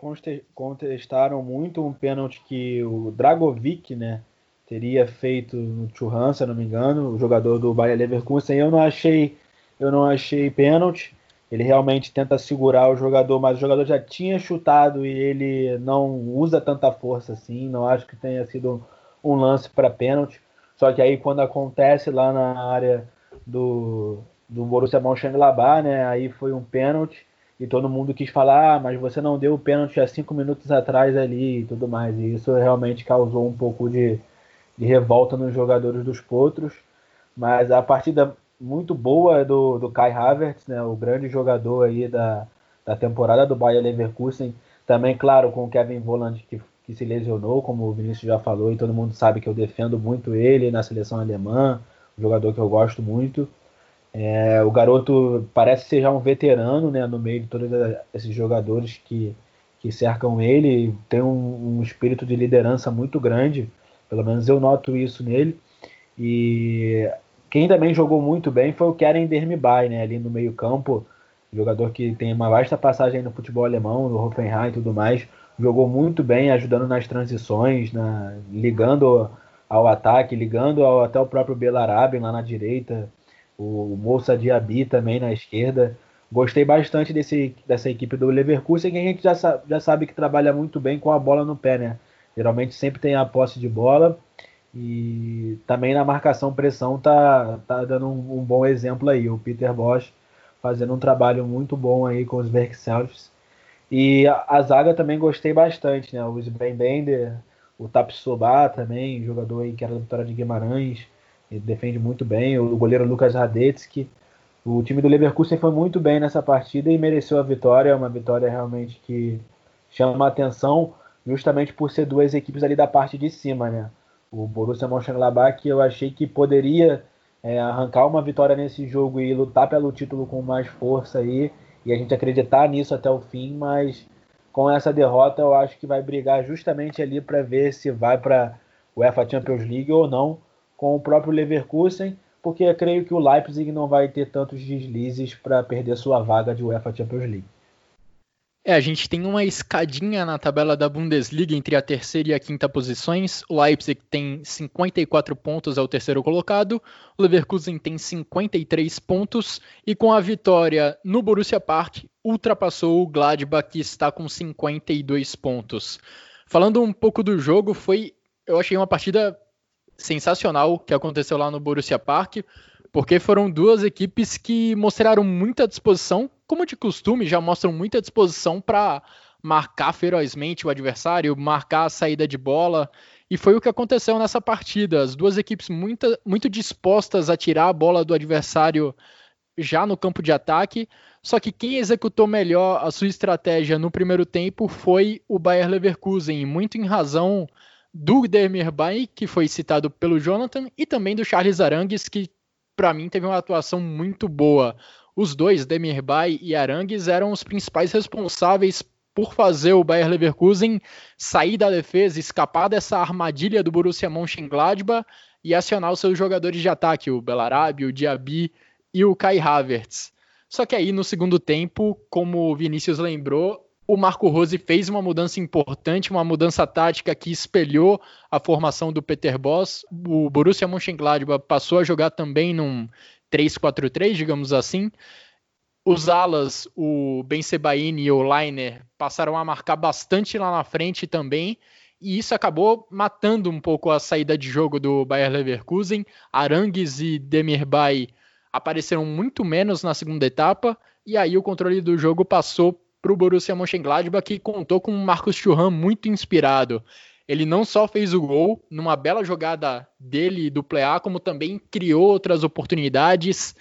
contestaram muito um pênalti que o Dragovic, né, teria feito no Churran, se não me engano, o jogador do Bayer Leverkusen. Eu não achei, eu não achei pênalti. Ele realmente tenta segurar o jogador, mas o jogador já tinha chutado e ele não usa tanta força assim. Não acho que tenha sido um lance para pênalti. Só que aí quando acontece lá na área do, do Borussia Mönchengladbach, né, aí foi um pênalti e todo mundo quis falar, ah, mas você não deu o pênalti há cinco minutos atrás ali e tudo mais. E isso realmente causou um pouco de, de revolta nos jogadores dos Potros, mas a partida muito boa do, do Kai Havertz, né, o grande jogador aí da, da temporada do Bayer Leverkusen, também, claro, com o Kevin Volland que, que se lesionou, como o Vinícius já falou, e todo mundo sabe que eu defendo muito ele na seleção alemã, um jogador que eu gosto muito. É, o garoto parece ser já um veterano né, no meio de todos esses jogadores que, que cercam ele, tem um, um espírito de liderança muito grande pelo menos eu noto isso nele. E quem também jogou muito bem foi o Keren Dermibay, né, ali no meio-campo, jogador que tem uma vasta passagem no futebol alemão, no Hoffenheim e tudo mais. Jogou muito bem, ajudando nas transições, na, ligando ao ataque, ligando ao, até o próprio Belarabe lá na direita, o Moça Diaby também na esquerda. Gostei bastante desse, dessa equipe do Leverkusen, que a gente já, já sabe que trabalha muito bem com a bola no pé, né? Geralmente sempre tem a posse de bola e também na marcação pressão tá, tá dando um, um bom exemplo aí. O Peter Bosch fazendo um trabalho muito bom aí com os Verkselfs. E a, a, zaga também gostei bastante, né? O Sven Bender, o Tapsoba também, jogador aí que era da Vitória de Guimarães, ele defende muito bem. O goleiro Lucas Radetsky. O time do Leverkusen foi muito bem nessa partida e mereceu a vitória, uma vitória realmente que chama a atenção justamente por ser duas equipes ali da parte de cima, né? O Borussia Mönchengladbach eu achei que poderia é, arrancar uma vitória nesse jogo e lutar pelo título com mais força aí e a gente acreditar nisso até o fim, mas com essa derrota eu acho que vai brigar justamente ali para ver se vai para o UEFA Champions League ou não com o próprio Leverkusen, porque eu creio que o Leipzig não vai ter tantos deslizes para perder sua vaga de UEFA Champions League. É, a gente tem uma escadinha na tabela da Bundesliga entre a terceira e a quinta posições. O Leipzig tem 54 pontos, é o terceiro colocado. O Leverkusen tem 53 pontos. E com a vitória no Borussia Park, ultrapassou o Gladbach, que está com 52 pontos. Falando um pouco do jogo, foi, eu achei uma partida sensacional que aconteceu lá no Borussia Park porque foram duas equipes que mostraram muita disposição, como de costume, já mostram muita disposição para marcar ferozmente o adversário, marcar a saída de bola. E foi o que aconteceu nessa partida. As duas equipes muito, muito dispostas a tirar a bola do adversário já no campo de ataque. Só que quem executou melhor a sua estratégia no primeiro tempo foi o Bayer Leverkusen, muito em razão do Demir Bay, que foi citado pelo Jonathan, e também do Charles Arangues, que para mim, teve uma atuação muito boa. Os dois, Demirbay e Arangues, eram os principais responsáveis por fazer o Bayer Leverkusen sair da defesa, escapar dessa armadilha do Borussia Mönchengladbach e acionar os seus jogadores de ataque, o Belarabi, o Diaby e o Kai Havertz. Só que aí no segundo tempo, como o Vinícius lembrou, o Marco Rose fez uma mudança importante, uma mudança tática que espelhou a formação do Peter Boss. O Borussia Mönchengladbach passou a jogar também num 3-4-3, digamos assim. Os alas, o Ben Sebaini e o Leiner, passaram a marcar bastante lá na frente também, e isso acabou matando um pouco a saída de jogo do Bayer Leverkusen. Arangues e Demirbay apareceram muito menos na segunda etapa, e aí o controle do jogo passou para o Borussia Mönchengladbach, que contou com um Marcos Thuram muito inspirado. Ele não só fez o gol numa bela jogada dele do Plea, como também criou outras oportunidades.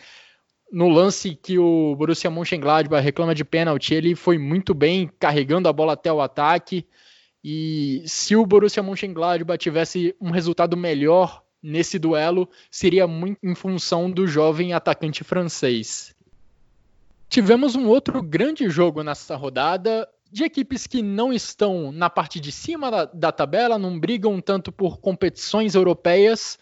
No lance que o Borussia Mönchengladbach reclama de pênalti, ele foi muito bem carregando a bola até o ataque. E se o Borussia Mönchengladbach tivesse um resultado melhor nesse duelo, seria muito em função do jovem atacante francês. Tivemos um outro grande jogo nessa rodada. De equipes que não estão na parte de cima da, da tabela, não brigam tanto por competições europeias,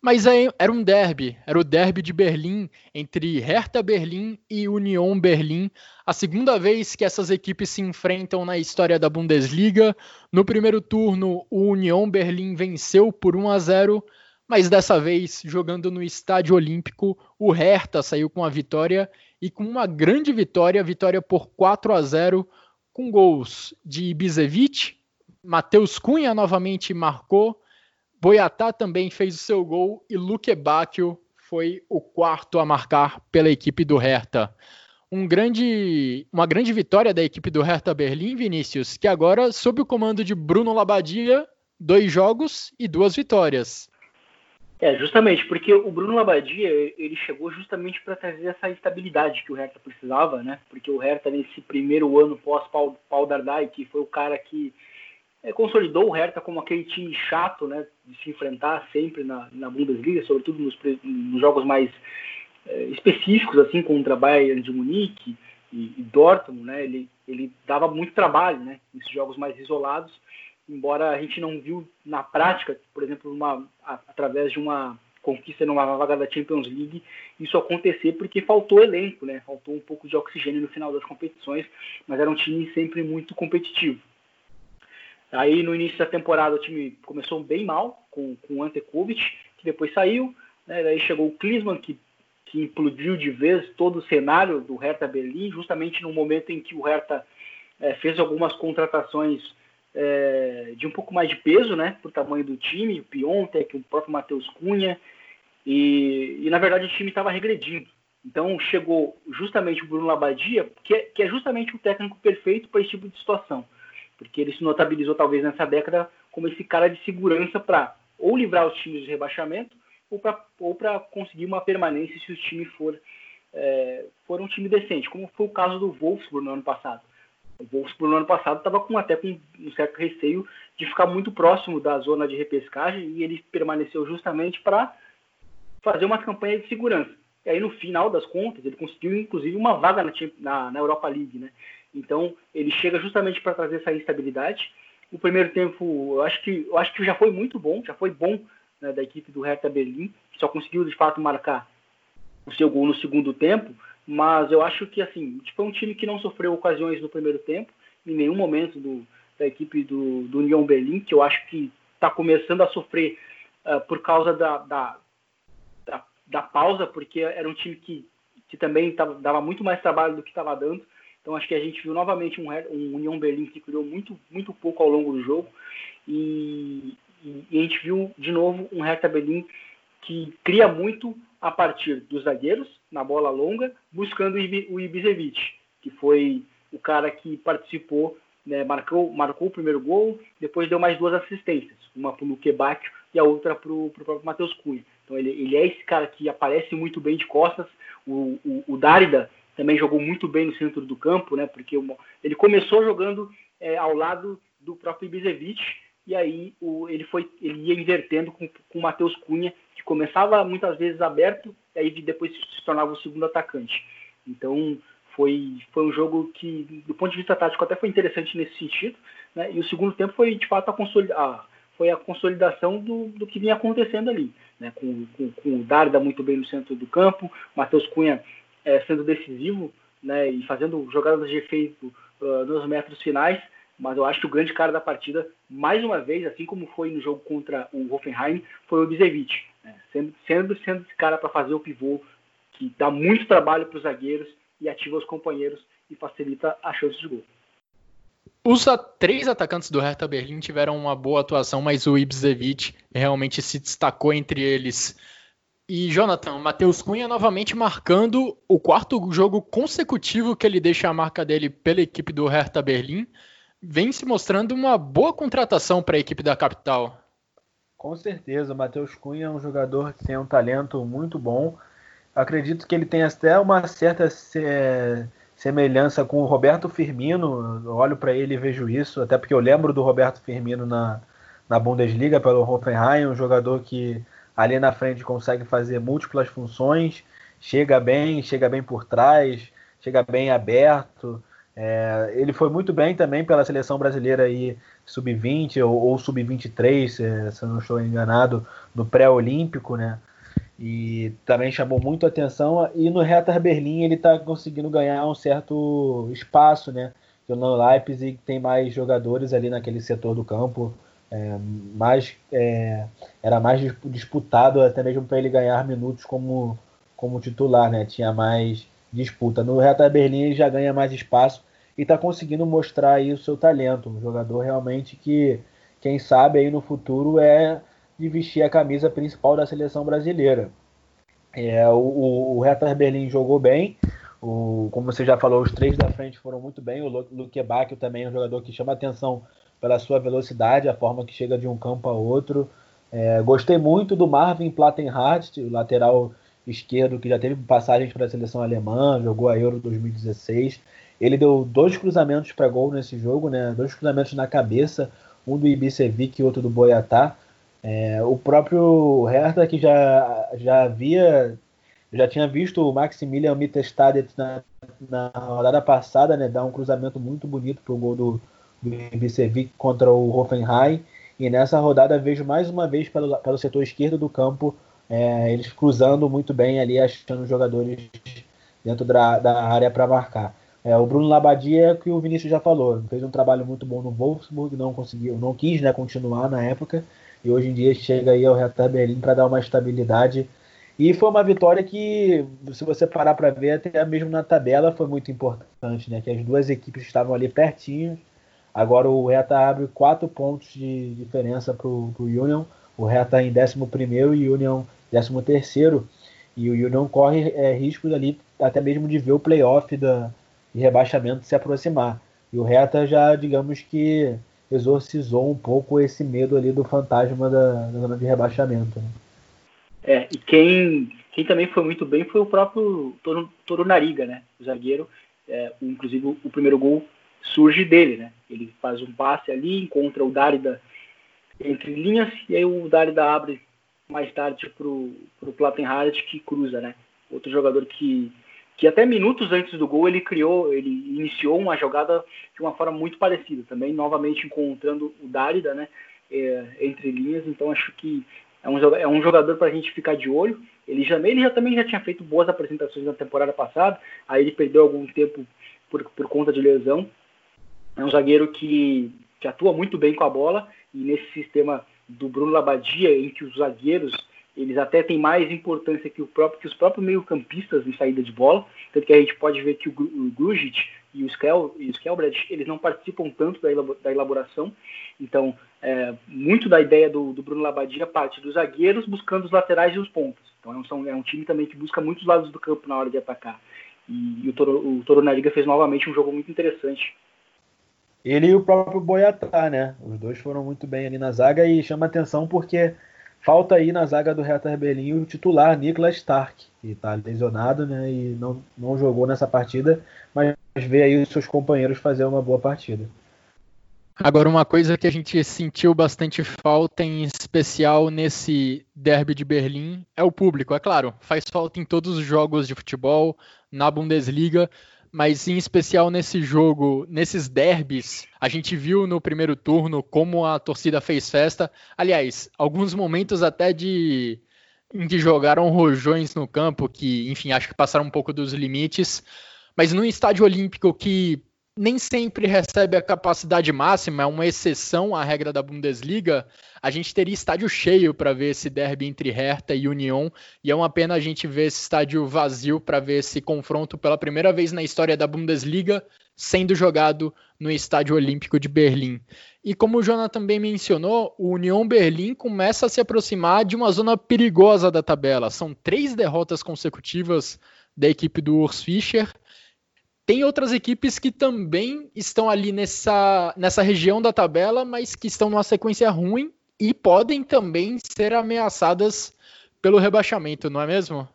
mas é, era um derby, era o derby de Berlim entre Hertha Berlim e Union Berlim, a segunda vez que essas equipes se enfrentam na história da Bundesliga. No primeiro turno, o Union Berlim venceu por 1 a 0, mas dessa vez, jogando no Estádio Olímpico, o Hertha saiu com a vitória e com uma grande vitória, vitória por 4 a 0, com gols de Ibisevic, Matheus Cunha novamente marcou, Boiatá também fez o seu gol e Luque Bacchio foi o quarto a marcar pela equipe do Hertha. Um grande, uma grande vitória da equipe do Hertha Berlim, Vinícius, que agora, sob o comando de Bruno Labadia, dois jogos e duas vitórias. É, justamente, porque o Bruno Labadia, ele chegou justamente para trazer essa estabilidade que o Hertha precisava, né? Porque o Hertha, nesse primeiro ano pós-Paul Paul Dardai, que foi o cara que é, consolidou o Hertha como aquele time chato, né? De se enfrentar sempre na, na Bundesliga, sobretudo nos, nos jogos mais é, específicos, assim, contra Bayern de Munique e, e Dortmund, né? Ele, ele dava muito trabalho, né? Nesses jogos mais isolados embora a gente não viu na prática, por exemplo, uma, através de uma conquista numa vaga da Champions League, isso acontecer porque faltou elenco, né? Faltou um pouco de oxigênio no final das competições, mas era um time sempre muito competitivo. Aí no início da temporada o time começou bem mal com, com o Ante Kovic, que depois saiu, né? Daí chegou o Klinsmann, que, que implodiu de vez todo o cenário do Hertha Berlim, justamente no momento em que o Hertha é, fez algumas contratações é, de um pouco mais de peso, né, por tamanho do time, o Piontek, o próprio Matheus Cunha, e, e, na verdade o time estava regredindo. Então chegou justamente o Bruno Labadia, que é, que é justamente o técnico perfeito para esse tipo de situação, porque ele se notabilizou talvez nessa década como esse cara de segurança para ou livrar os times de rebaixamento ou para conseguir uma permanência se o time for, é, for um time decente, como foi o caso do Wolfsburg no ano passado. O Wolfsburg no ano passado estava com até com um certo receio de ficar muito próximo da zona de repescagem e ele permaneceu justamente para fazer uma campanha de segurança. E aí no final das contas ele conseguiu inclusive uma vaga na, na, na Europa League, né? Então ele chega justamente para trazer essa instabilidade. O primeiro tempo eu acho que eu acho que já foi muito bom, já foi bom né, da equipe do Hertha Berlim, que só conseguiu de fato marcar o seu gol no segundo tempo, mas eu acho que assim, tipo, é um time que não sofreu ocasiões no primeiro tempo, em nenhum momento do, da equipe do, do União Berlim, que eu acho que está começando a sofrer uh, por causa da, da, da, da, pausa, porque era um time que, que também tava, dava muito mais trabalho do que estava dando. Então acho que a gente viu novamente um, um União Berlim que criou muito, muito pouco ao longo do jogo. E, e, e a gente viu de novo um Hertha Berlim que cria muito a partir dos zagueiros, na bola longa, buscando o Ibisevic, que foi o cara que participou, né, marcou, marcou o primeiro gol, depois deu mais duas assistências, uma para o Luque e a outra para o próprio Matheus Cunha. Então ele, ele é esse cara que aparece muito bem de costas, o, o, o Dárida também jogou muito bem no centro do campo, né, porque ele começou jogando é, ao lado do próprio Ibisevic, e aí o, ele foi ele ia invertendo com, com o Matheus Cunha, que começava muitas vezes aberto, aí depois se tornava o segundo atacante. Então foi, foi um jogo que, do ponto de vista tático, até foi interessante nesse sentido, né? e o segundo tempo foi de fato a, consolida a, foi a consolidação do, do que vinha acontecendo ali, né? com, com, com o Darda muito bem no centro do campo, Matheus Cunha é, sendo decisivo né? e fazendo jogadas de efeito uh, nos metros finais, mas eu acho que o grande cara da partida, mais uma vez, assim como foi no jogo contra o Hoffenheim, foi o Bizevic, né? sendo, esse cara para fazer o pivô, que dá muito trabalho para os zagueiros e ativa os companheiros e facilita a chance de gol. Os três atacantes do Hertha Berlim tiveram uma boa atuação, mas o Ibzevic realmente se destacou entre eles. E Jonathan, Matheus Cunha novamente marcando o quarto jogo consecutivo que ele deixa a marca dele pela equipe do Hertha Berlim vem se mostrando uma boa contratação para a equipe da capital. Com certeza, o Matheus Cunha é um jogador que tem um talento muito bom. Acredito que ele tem até uma certa semelhança com o Roberto Firmino. Eu olho para ele e vejo isso, até porque eu lembro do Roberto Firmino na, na Bundesliga pelo Hoffenheim, um jogador que ali na frente consegue fazer múltiplas funções, chega bem, chega bem por trás, chega bem aberto, É, ele foi muito bem também pela seleção brasileira aí sub-20 ou, ou sub-23, se, se eu não estou enganado, no pré-olímpico, né? E também chamou muito atenção. E no Hertha Berlim ele está conseguindo ganhar um certo espaço, né? Que o Leipzig tem mais jogadores ali naquele setor do campo, é, mais, é, era mais disputado até mesmo para ele ganhar minutos como, como titular, né? Tinha mais disputa. No Hertha Berlim ele já ganha mais espaço e está conseguindo mostrar aí o seu talento. Um jogador realmente que, quem sabe aí no futuro é de vestir a camisa principal da seleção brasileira. É, o, o Hertha Berlim jogou bem, o, como você já falou, os três da frente foram muito bem. O Luque Bacchio também é um jogador que chama atenção pela sua velocidade, a forma que chega de um campo a outro. É, gostei muito do Marvin Plattenhardt, o lateral esquerdo que já teve passagens para a seleção alemã, jogou a Euro 2016. Ele deu dois cruzamentos para gol nesse jogo, né? Dois cruzamentos na cabeça, um do Ibisevic e outro do Boiatá. É, o próprio Hertha que já, já havia já tinha visto o Maximilian Mittelstadt na, na rodada passada, né, dar um cruzamento muito bonito para o gol do, do Ibisevic contra o Hoffenheim. E nessa rodada vejo mais uma vez pelo, pelo setor esquerdo do campo é, eles cruzando muito bem ali, achando jogadores dentro da, da área para marcar. É, o Bruno Labadia, é que o Vinícius já falou, fez um trabalho muito bom no Wolfsburg, não conseguiu, não quis né, continuar na época, e hoje em dia chega aí ao Hertha Berlim para dar uma estabilidade. E foi uma vitória que, se você parar para ver, até mesmo na tabela foi muito importante, né? Que as duas equipes estavam ali pertinho. Agora o Hertha abre quatro pontos de diferença para o Union. O Hertha em 11 primeiro e o Union 13 terceiro. E o Union corre é, riscos ali até mesmo de ver o playoff da, de rebaixamento se aproximar. E o Reta já, digamos que exorcizou um pouco esse medo ali do fantasma da, da zona de rebaixamento. Né? É, e quem, quem também foi muito bem foi o próprio Toro, Toro Nariga, né? O zagueiro. É, inclusive o, o primeiro gol surge dele, né? Ele faz um passe ali, encontra o Dárida entre linhas, e aí o Dárida abre mais tarde pro, pro Plattenhardt que cruza, né? Outro jogador que que até minutos antes do gol ele criou, ele iniciou uma jogada de uma forma muito parecida, também novamente encontrando o Dárida, né, é, entre linhas, então acho que é um, é um jogador para a gente ficar de olho. Ele já, ele já também já tinha feito boas apresentações na temporada passada, aí ele perdeu algum tempo por, por conta de lesão. É um zagueiro que, que atua muito bem com a bola e nesse sistema do Bruno Labadia, em que os zagueiros eles até têm mais importância que, o próprio, que os próprios meio-campistas em saída de bola, tanto que a gente pode ver que o, o Grujic e o, Skel, e o Skelbrad, eles não participam tanto da, da elaboração, então é, muito da ideia do, do, Bruno Labadia parte dos zagueiros buscando os laterais e os pontos, então é um, é um time também que busca muitos lados do campo na hora de atacar, e, e o, Toro, o Toro Nariga fez novamente um jogo muito interessante. Ele e o próprio Boiatá, né? Os dois foram muito bem ali na zaga e chama atenção porque Falta aí na zaga do Hertha Berlim o titular Niklas Stark, que está lesionado né, e não, não jogou nessa partida, mas vê aí os seus companheiros fazer uma boa partida. Agora, uma coisa que a gente sentiu bastante falta, em especial nesse derby de Berlim, é o público. É claro, faz falta em todos os jogos de futebol, na Bundesliga, mas em especial nesse jogo, nesses derbys, a gente viu no primeiro turno como a torcida fez festa. Aliás, alguns momentos até de em que jogaram rojões no campo, que, enfim, acho que passaram um pouco dos limites. Mas no estádio olímpico que nem sempre recebe a capacidade máxima, é uma exceção à regra da Bundesliga, a gente teria estádio cheio para ver esse derby entre Hertha e Union, e é uma pena a gente ver esse estádio vazio para ver esse confronto pela primeira vez na história da Bundesliga sendo jogado no Estádio Olímpico de Berlim. E como o Jonathan também mencionou, o Union Berlim começa a se aproximar de uma zona perigosa da tabela. São três derrotas consecutivas da equipe do Urs Fischer tem outras equipes que também estão ali nessa, nessa região da tabela, mas que estão numa sequência ruim e podem também ser ameaçadas pelo rebaixamento, não é mesmo?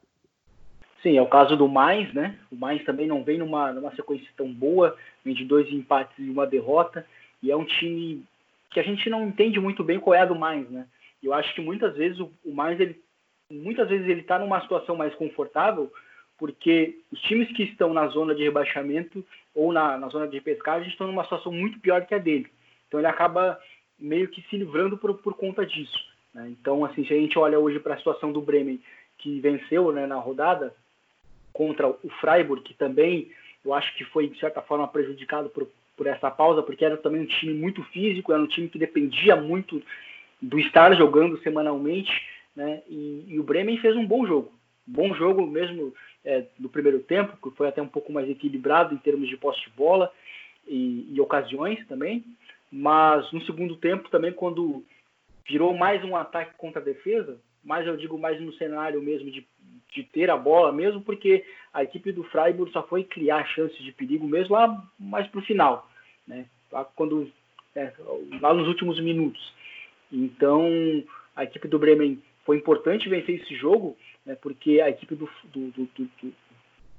Sim, é o caso do Mais, né? O Mais também não vem numa, numa sequência tão boa, vem de dois empates e uma derrota, e é um time que a gente não entende muito bem qual é a do Mais, né? Eu acho que muitas vezes o, o Mais, ele, muitas vezes ele está numa situação mais confortável, porque os times que estão na zona de rebaixamento, ou na, na zona de pescagem estão numa situação muito pior que a dele. Então ele acaba meio que se livrando por, por conta disso. Né? Então, assim, se a gente olha hoje para a situação do Bremen, que venceu né, na rodada contra o Freiburg, que também eu acho que foi, de certa forma, prejudicado por, por essa pausa, porque era também um time muito físico, era um time que dependia muito do estar jogando semanalmente, né? E, e o Bremen fez um bom jogo, bom jogo mesmo é, no primeiro tempo, que foi até um pouco mais equilibrado em termos de posse de bola e, e ocasiões também, mas no segundo tempo também quando virou mais um ataque contra a defesa, mas eu digo mais no cenário mesmo de, de ter a bola mesmo, porque a equipe do Freiburg só foi criar chances de perigo mesmo lá mais para o final, né? Quando, é, lá nos últimos minutos. Então, a equipe do Bremen foi importante vencer esse jogo, né, porque a equipe do, do, do, do,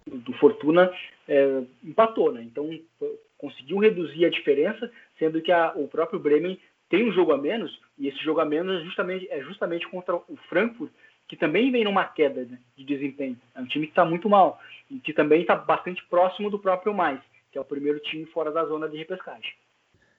do Fortuna é, empatou. Né? Então, conseguiu reduzir a diferença, sendo que a, o próprio Bremen tem um jogo a menos, e esse jogo a menos é justamente, é justamente contra o Frankfurt, que também vem numa queda né, de desempenho. É um time que está muito mal, e que também está bastante próximo do próprio Mais, que é o primeiro time fora da zona de repescagem.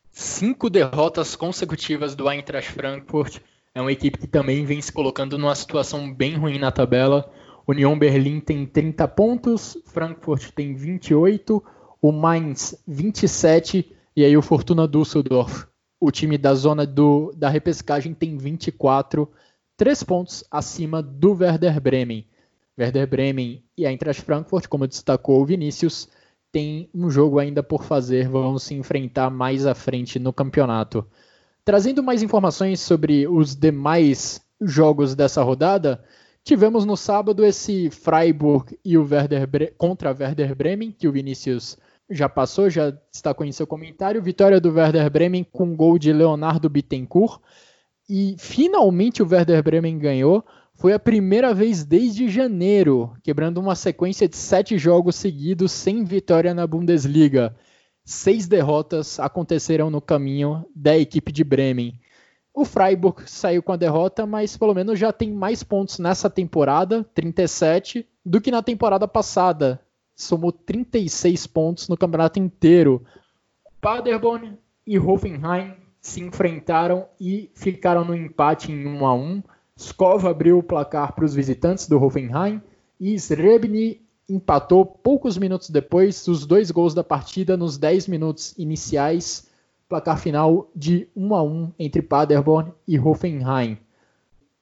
Cinco derrotas consecutivas do Eintracht Frankfurt é uma equipe que também vem se colocando numa situação bem ruim na tabela. União Berlim tem 30 pontos, Frankfurt tem 28, o Mainz 27 e aí o Fortuna Düsseldorf, o time da zona do, da repescagem tem 24, 3 pontos acima do Werder Bremen. Werder Bremen e a Eintracht Frankfurt, como destacou o Vinícius, tem um jogo ainda por fazer, vão se enfrentar mais à frente no campeonato. Trazendo mais informações sobre os demais jogos dessa rodada, tivemos no sábado esse Freiburg e o Werder Bre contra Werder Bremen, que o Vinícius já passou, já destacou em seu comentário. Vitória do Werder Bremen com gol de Leonardo Bittencourt. E finalmente o Werder Bremen ganhou. Foi a primeira vez desde janeiro, quebrando uma sequência de sete jogos seguidos sem vitória na Bundesliga seis derrotas aconteceram no caminho da equipe de Bremen. O Freiburg saiu com a derrota, mas pelo menos já tem mais pontos nessa temporada, 37, do que na temporada passada. Somou 36 pontos no campeonato inteiro. Paderborn e Hoffenheim se enfrentaram e ficaram no empate em 1 a 1. Skov abriu o placar para os visitantes do Hoffenheim e Srebny empatou poucos minutos depois, os dois gols da partida nos 10 minutos iniciais, placar final de 1 a 1 entre Paderborn e Hoffenheim.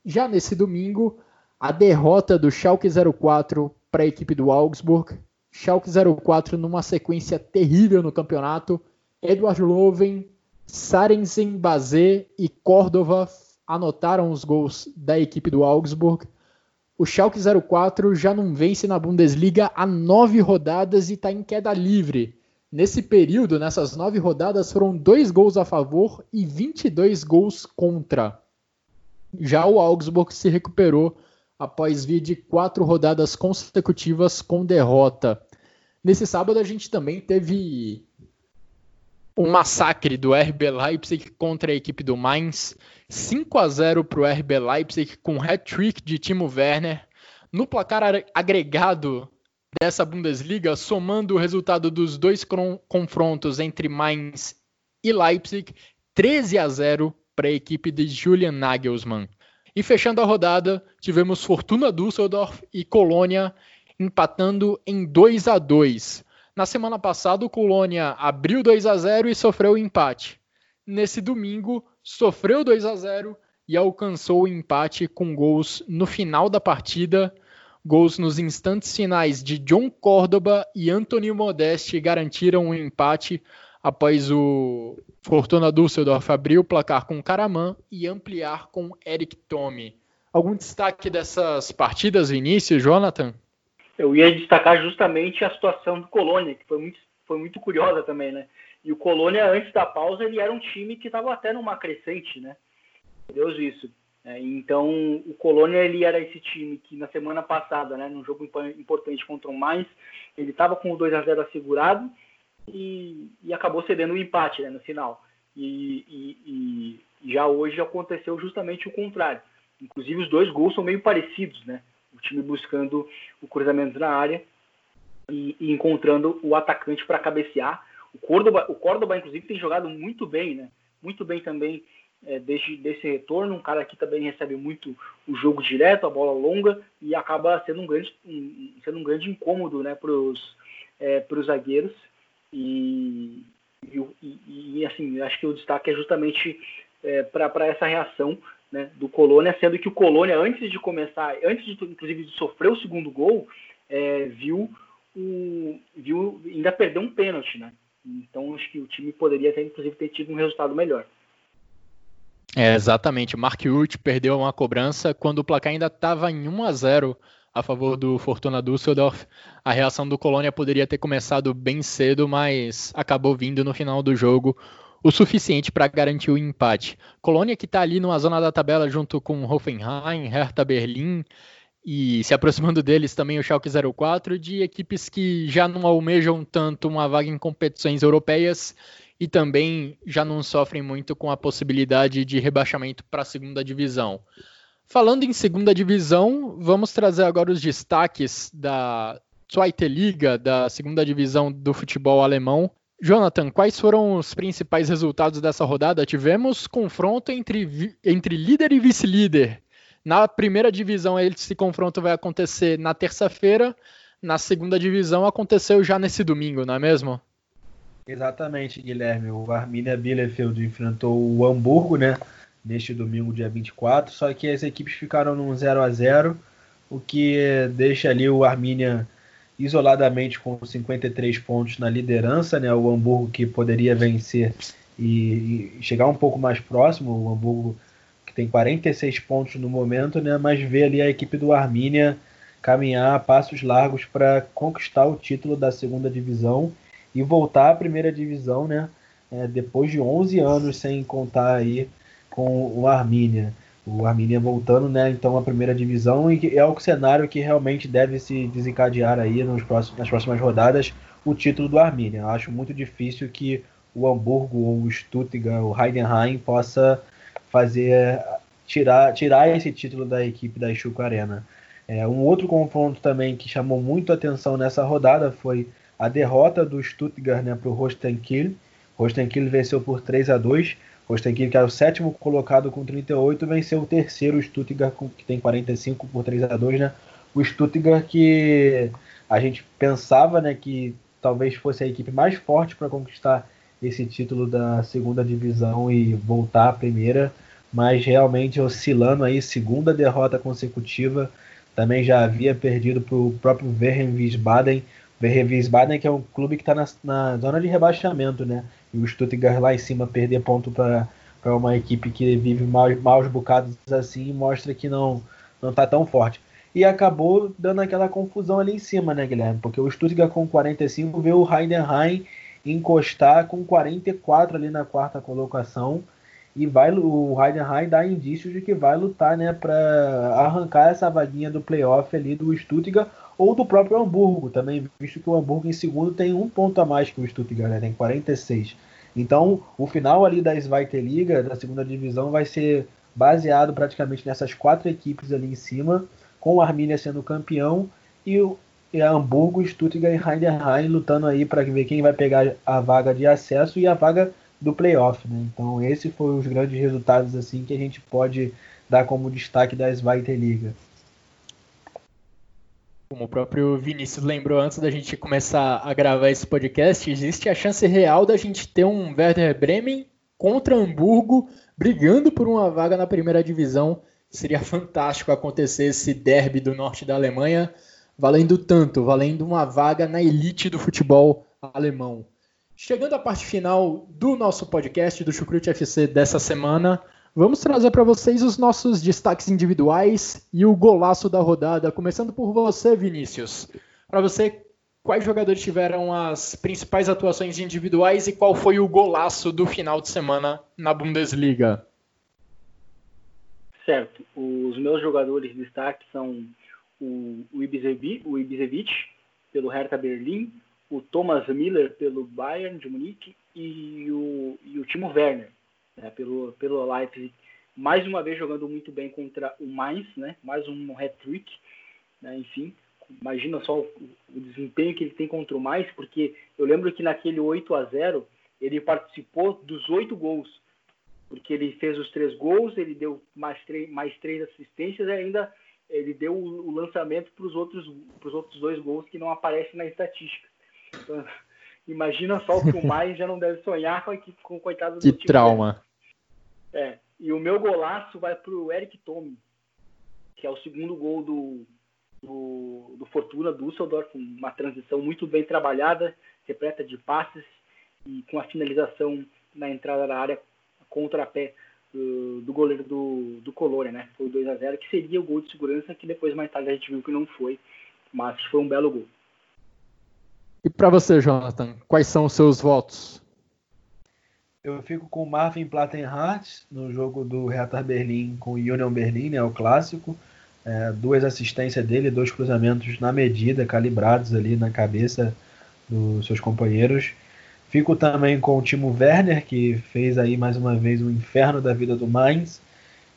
Já nesse domingo, a derrota do Schalke 04 para a equipe do Augsburg. Schalke 04 numa sequência terrível no campeonato. Eduard Loven, Sarensen Bazé e Córdova anotaram os gols da equipe do Augsburg. O Schalke 04 já não vence na Bundesliga há nove rodadas e está em queda livre. Nesse período, nessas nove rodadas, foram dois gols a favor e 22 gols contra. Já o Augsburg se recuperou após vir de quatro rodadas consecutivas com derrota. Nesse sábado a gente também teve um massacre do RB Leipzig contra a equipe do Mainz. 5 a 0 para o RB Leipzig com hat-trick de Timo Werner. No placar agregado dessa Bundesliga, somando o resultado dos dois confrontos entre Mainz e Leipzig, 13 a 0 para a equipe de Julian Nagelsmann. E fechando a rodada, tivemos Fortuna Düsseldorf e Colônia empatando em 2 a 2. Na semana passada, o Colônia abriu 2 a 0 e sofreu o empate. Nesse domingo, sofreu 2 a 0 e alcançou o empate com gols no final da partida, gols nos instantes finais de John Córdoba e Anthony Modeste garantiram o um empate após o Fortuna Düsseldorf abrir o placar com Caraman e ampliar com Eric Tome. Algum destaque dessas partidas, Vinícius, Jonathan? Eu ia destacar justamente a situação do Colônia, que foi muito, foi muito curiosa também, né? E o Colônia, antes da pausa, ele era um time que estava até numa crescente, né? Deus isso. É, então, o Colônia, ele era esse time que na semana passada, né, num jogo importante contra o Mainz, ele estava com o 2 a 0 assegurado e, e acabou cedendo o empate né, no final. E, e, e, já hoje aconteceu justamente o contrário. Inclusive, os dois gols são meio parecidos, né? O time buscando o cruzamento na área e, e encontrando o atacante para cabecear. O Córdoba, o Córdoba, inclusive, tem jogado muito bem, né? Muito bem também é, desde desse retorno. Um cara que também recebe muito o jogo direto, a bola longa, e acaba sendo um grande, um, sendo um grande incômodo né, para os é, zagueiros. E, e, e, assim, acho que o destaque é justamente é, para essa reação né, do Colônia, sendo que o Colônia, antes de começar, antes de inclusive de sofrer o segundo gol, é, viu, o, viu ainda perdeu um pênalti, né? Então acho que o time poderia ter, inclusive, ter tido um resultado melhor. É, exatamente. Mark Hurt perdeu uma cobrança quando o placar ainda estava em 1 a 0 a favor do Fortuna Düsseldorf. A reação do Colônia poderia ter começado bem cedo, mas acabou vindo no final do jogo o suficiente para garantir o empate. Colônia que está ali numa zona da tabela junto com Hoffenheim, Hertha Berlim e se aproximando deles também o Schalke 04, de equipes que já não almejam tanto uma vaga em competições europeias e também já não sofrem muito com a possibilidade de rebaixamento para a segunda divisão. Falando em segunda divisão, vamos trazer agora os destaques da Zweite Liga, da segunda divisão do futebol alemão. Jonathan, quais foram os principais resultados dessa rodada? Tivemos confronto entre, entre líder e vice-líder. Na primeira divisão, esse confronto vai acontecer na terça-feira. Na segunda divisão, aconteceu já nesse domingo, não é mesmo? Exatamente, Guilherme. O Arminia Bielefeld enfrentou o Hamburgo, né? Neste domingo, dia 24. Só que as equipes ficaram num 0 a 0 o que deixa ali o Arminia isoladamente com 53 pontos na liderança, né? O Hamburgo que poderia vencer e, e chegar um pouco mais próximo. O Hamburgo que tem 46 pontos no momento, né? Mas vê ali a equipe do Arminia caminhar a passos largos para conquistar o título da segunda divisão e voltar à primeira divisão, né? É, depois de 11 anos sem contar aí com o Armínia. O Armínia voltando, né? Então à primeira divisão e é o cenário que realmente deve se desencadear aí nos próximos, nas próximas rodadas o título do Armínia. Acho muito difícil que o Hamburgo ou o Stuttgart, o Heidenheim possa fazer tirar, tirar esse título da equipe da Stuttgart Arena. É, um outro confronto também que chamou muito atenção nessa rodada foi a derrota do Stuttgart né, para o Rostenkiel. Rostenkiel venceu por 3 a 2 Rostenkiel, que era o sétimo colocado com 38, venceu o terceiro, Stuttgart, que tem 45 por 3 a 2 né? O Stuttgart que a gente pensava né, que talvez fosse a equipe mais forte para conquistar esse título da segunda divisão e voltar à primeira, mas realmente oscilando aí, segunda derrota consecutiva, também já havia perdido para o próprio Wehen Wiesbaden, Werder Wiesbaden, que é um clube que está na, na, zona de rebaixamento, né? E o Stuttgart lá em cima perder ponto para uma equipe que vive maus, maus bocados assim mostra que não não está tão forte. E acabou dando aquela confusão ali em cima, né, Guilherme? Porque o Stuttgart com 45 vê o Heidenheim encostar com 44 ali na quarta colocação e vai o Heidenheim dá indícios de que vai lutar, né, para arrancar essa vaguinha do playoff ali do Stuttgart ou do próprio Hamburgo também, visto que o Hamburgo em segundo tem um ponto a mais que o Stuttgart, né? tem 46. Então, o final ali da Zweite Liga, da segunda divisão, vai ser baseado praticamente nessas quatro equipes ali em cima, com o Arminia sendo campeão e o e Hamburgo, Stuttgart e Heidenheim lutando aí para ver quem vai pegar a vaga de acesso e a vaga do playoff, né? Então, esses foram os grandes resultados assim que a gente pode dar como destaque da Zweite Liga. Como o próprio Vinícius lembrou antes da gente começar a gravar esse podcast, existe a chance real da gente ter um Werder Bremen contra Hamburgo brigando por uma vaga na primeira divisão. Seria fantástico acontecer esse derby do norte da Alemanha, valendo tanto, valendo uma vaga na elite do futebol alemão. Chegando à parte final do nosso podcast do Chucrute FC dessa semana, Vamos trazer para vocês os nossos destaques individuais e o golaço da rodada, começando por você, Vinícius. Para você, quais jogadores tiveram as principais atuações individuais e qual foi o golaço do final de semana na Bundesliga? Certo. Os meus jogadores de destaque são o, o, pelo Hertha Berlim, o Thomas Miller, pelo Bayern de Munique e o, e o Timo Werner, né, pelo, pelo Leipzig, mais uma vez jogando muito bem contra o Mainz, né, mais um hat-trick, né, enfim, imagina só o, o, desempenho que ele tem contra o mais, porque eu lembro que naquele 8 a 0 ele participou dos oito gols, porque ele fez os três gols, ele deu mais mais três assistências e ainda ele deu o, lançamento para os outros, outros dois gols que não aparecem na estatística. Então, [laughs] imagina só o que o mais já não deve sonhar com, com o coitado do que time. trauma. É, e o meu golaço vai para o Eric Tome, que é o segundo gol do, do, do Fortuna Düsseldorf, uma transição muito bem trabalhada, repleta de passes e com a finalização na entrada da área contra a pé do, do goleiro do, do Colônia, né? Foi 2 a 0 que seria o gol de segurança, que depois mais tarde a gente viu que não foi, mas foi um belo gol. E para você, Jonathan, quais são os seus votos? Eu fico com o Marvin Plattenhardt no jogo do Hertha Berlim com o Union Berlin, né, o clássico. É, duas assistências dele, dois cruzamentos na medida, calibrados ali na cabeça dos seus companheiros. Fico também com o Timo Werner, que fez aí mais uma vez o um inferno da vida do Mainz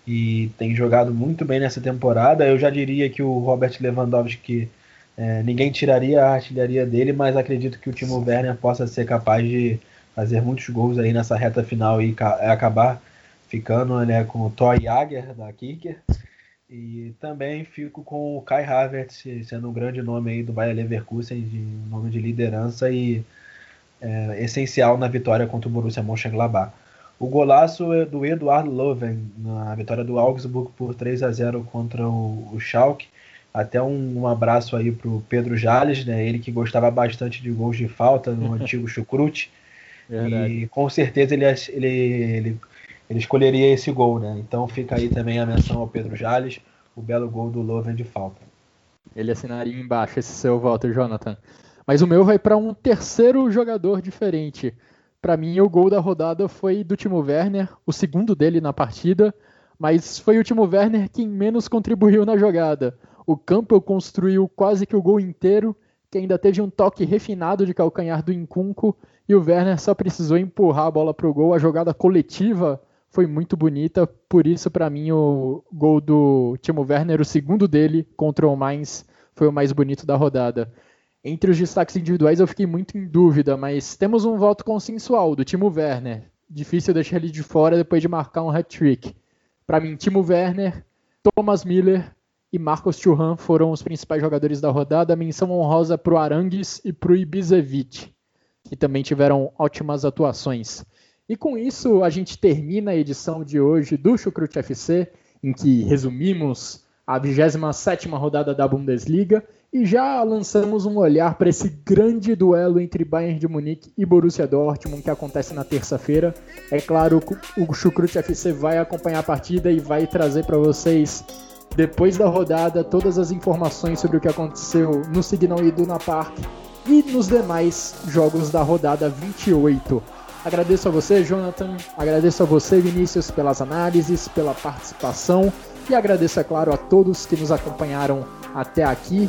e tem jogado muito bem nessa temporada. Eu já diria que o Robert Lewandowski é, ninguém tiraria a artilharia dele, mas acredito que o Timo Werner possa ser capaz de fazer muitos gols aí nessa reta final e acabar ficando né, com o Toy Jager da Kicker. E também fico com o Kai Havertz, sendo um grande nome aí do Bayer Leverkusen, de nome de liderança e é, essencial na vitória contra o Borussia Mönchengladbach. O golaço é do Eduardo Loven na vitória do Augsburg por 3 a 0 contra o, o Schalke. Até um, um abraço aí para o Pedro Jales, né? ele que gostava bastante de gols de falta no [laughs] antigo Chucrute. E com certeza ele, ele, ele ele escolheria esse gol, né? Então fica aí também a menção ao Pedro Jales, o belo gol do Loven de falta. Ele assinaria embaixo esse seu voto, Jonathan. Mas o meu vai para um terceiro jogador diferente. Para mim, o gol da rodada foi do Timo Werner, o segundo dele na partida, mas foi o Timo Werner quem menos contribuiu na jogada. O Campbell construiu quase que o gol inteiro, que ainda teve um toque refinado de calcanhar do Incunco, e o Werner só precisou empurrar a bola para o gol. A jogada coletiva foi muito bonita, por isso para mim o gol do Timo Werner, o segundo dele contra o Mainz, foi o mais bonito da rodada. Entre os destaques individuais eu fiquei muito em dúvida, mas temos um voto consensual do Timo Werner. Difícil deixar ele de fora depois de marcar um hat-trick. Para mim, Timo Werner, Thomas Miller e Marcos Churran foram os principais jogadores da rodada. Menção honrosa para o Arangues e para o Ibisevic, que também tiveram ótimas atuações. E com isso a gente termina a edição de hoje do Chucrute FC, em que resumimos a 27 rodada da Bundesliga e já lançamos um olhar para esse grande duelo entre Bayern de Munique e Borussia Dortmund que acontece na terça-feira. É claro, o Chucrute FC vai acompanhar a partida e vai trazer para vocês depois da rodada todas as informações sobre o que aconteceu no Signal Iduna Park e nos demais jogos da rodada 28. Agradeço a você, Jonathan. Agradeço a você, Vinícius, pelas análises, pela participação. E agradeço, é claro, a todos que nos acompanharam até aqui.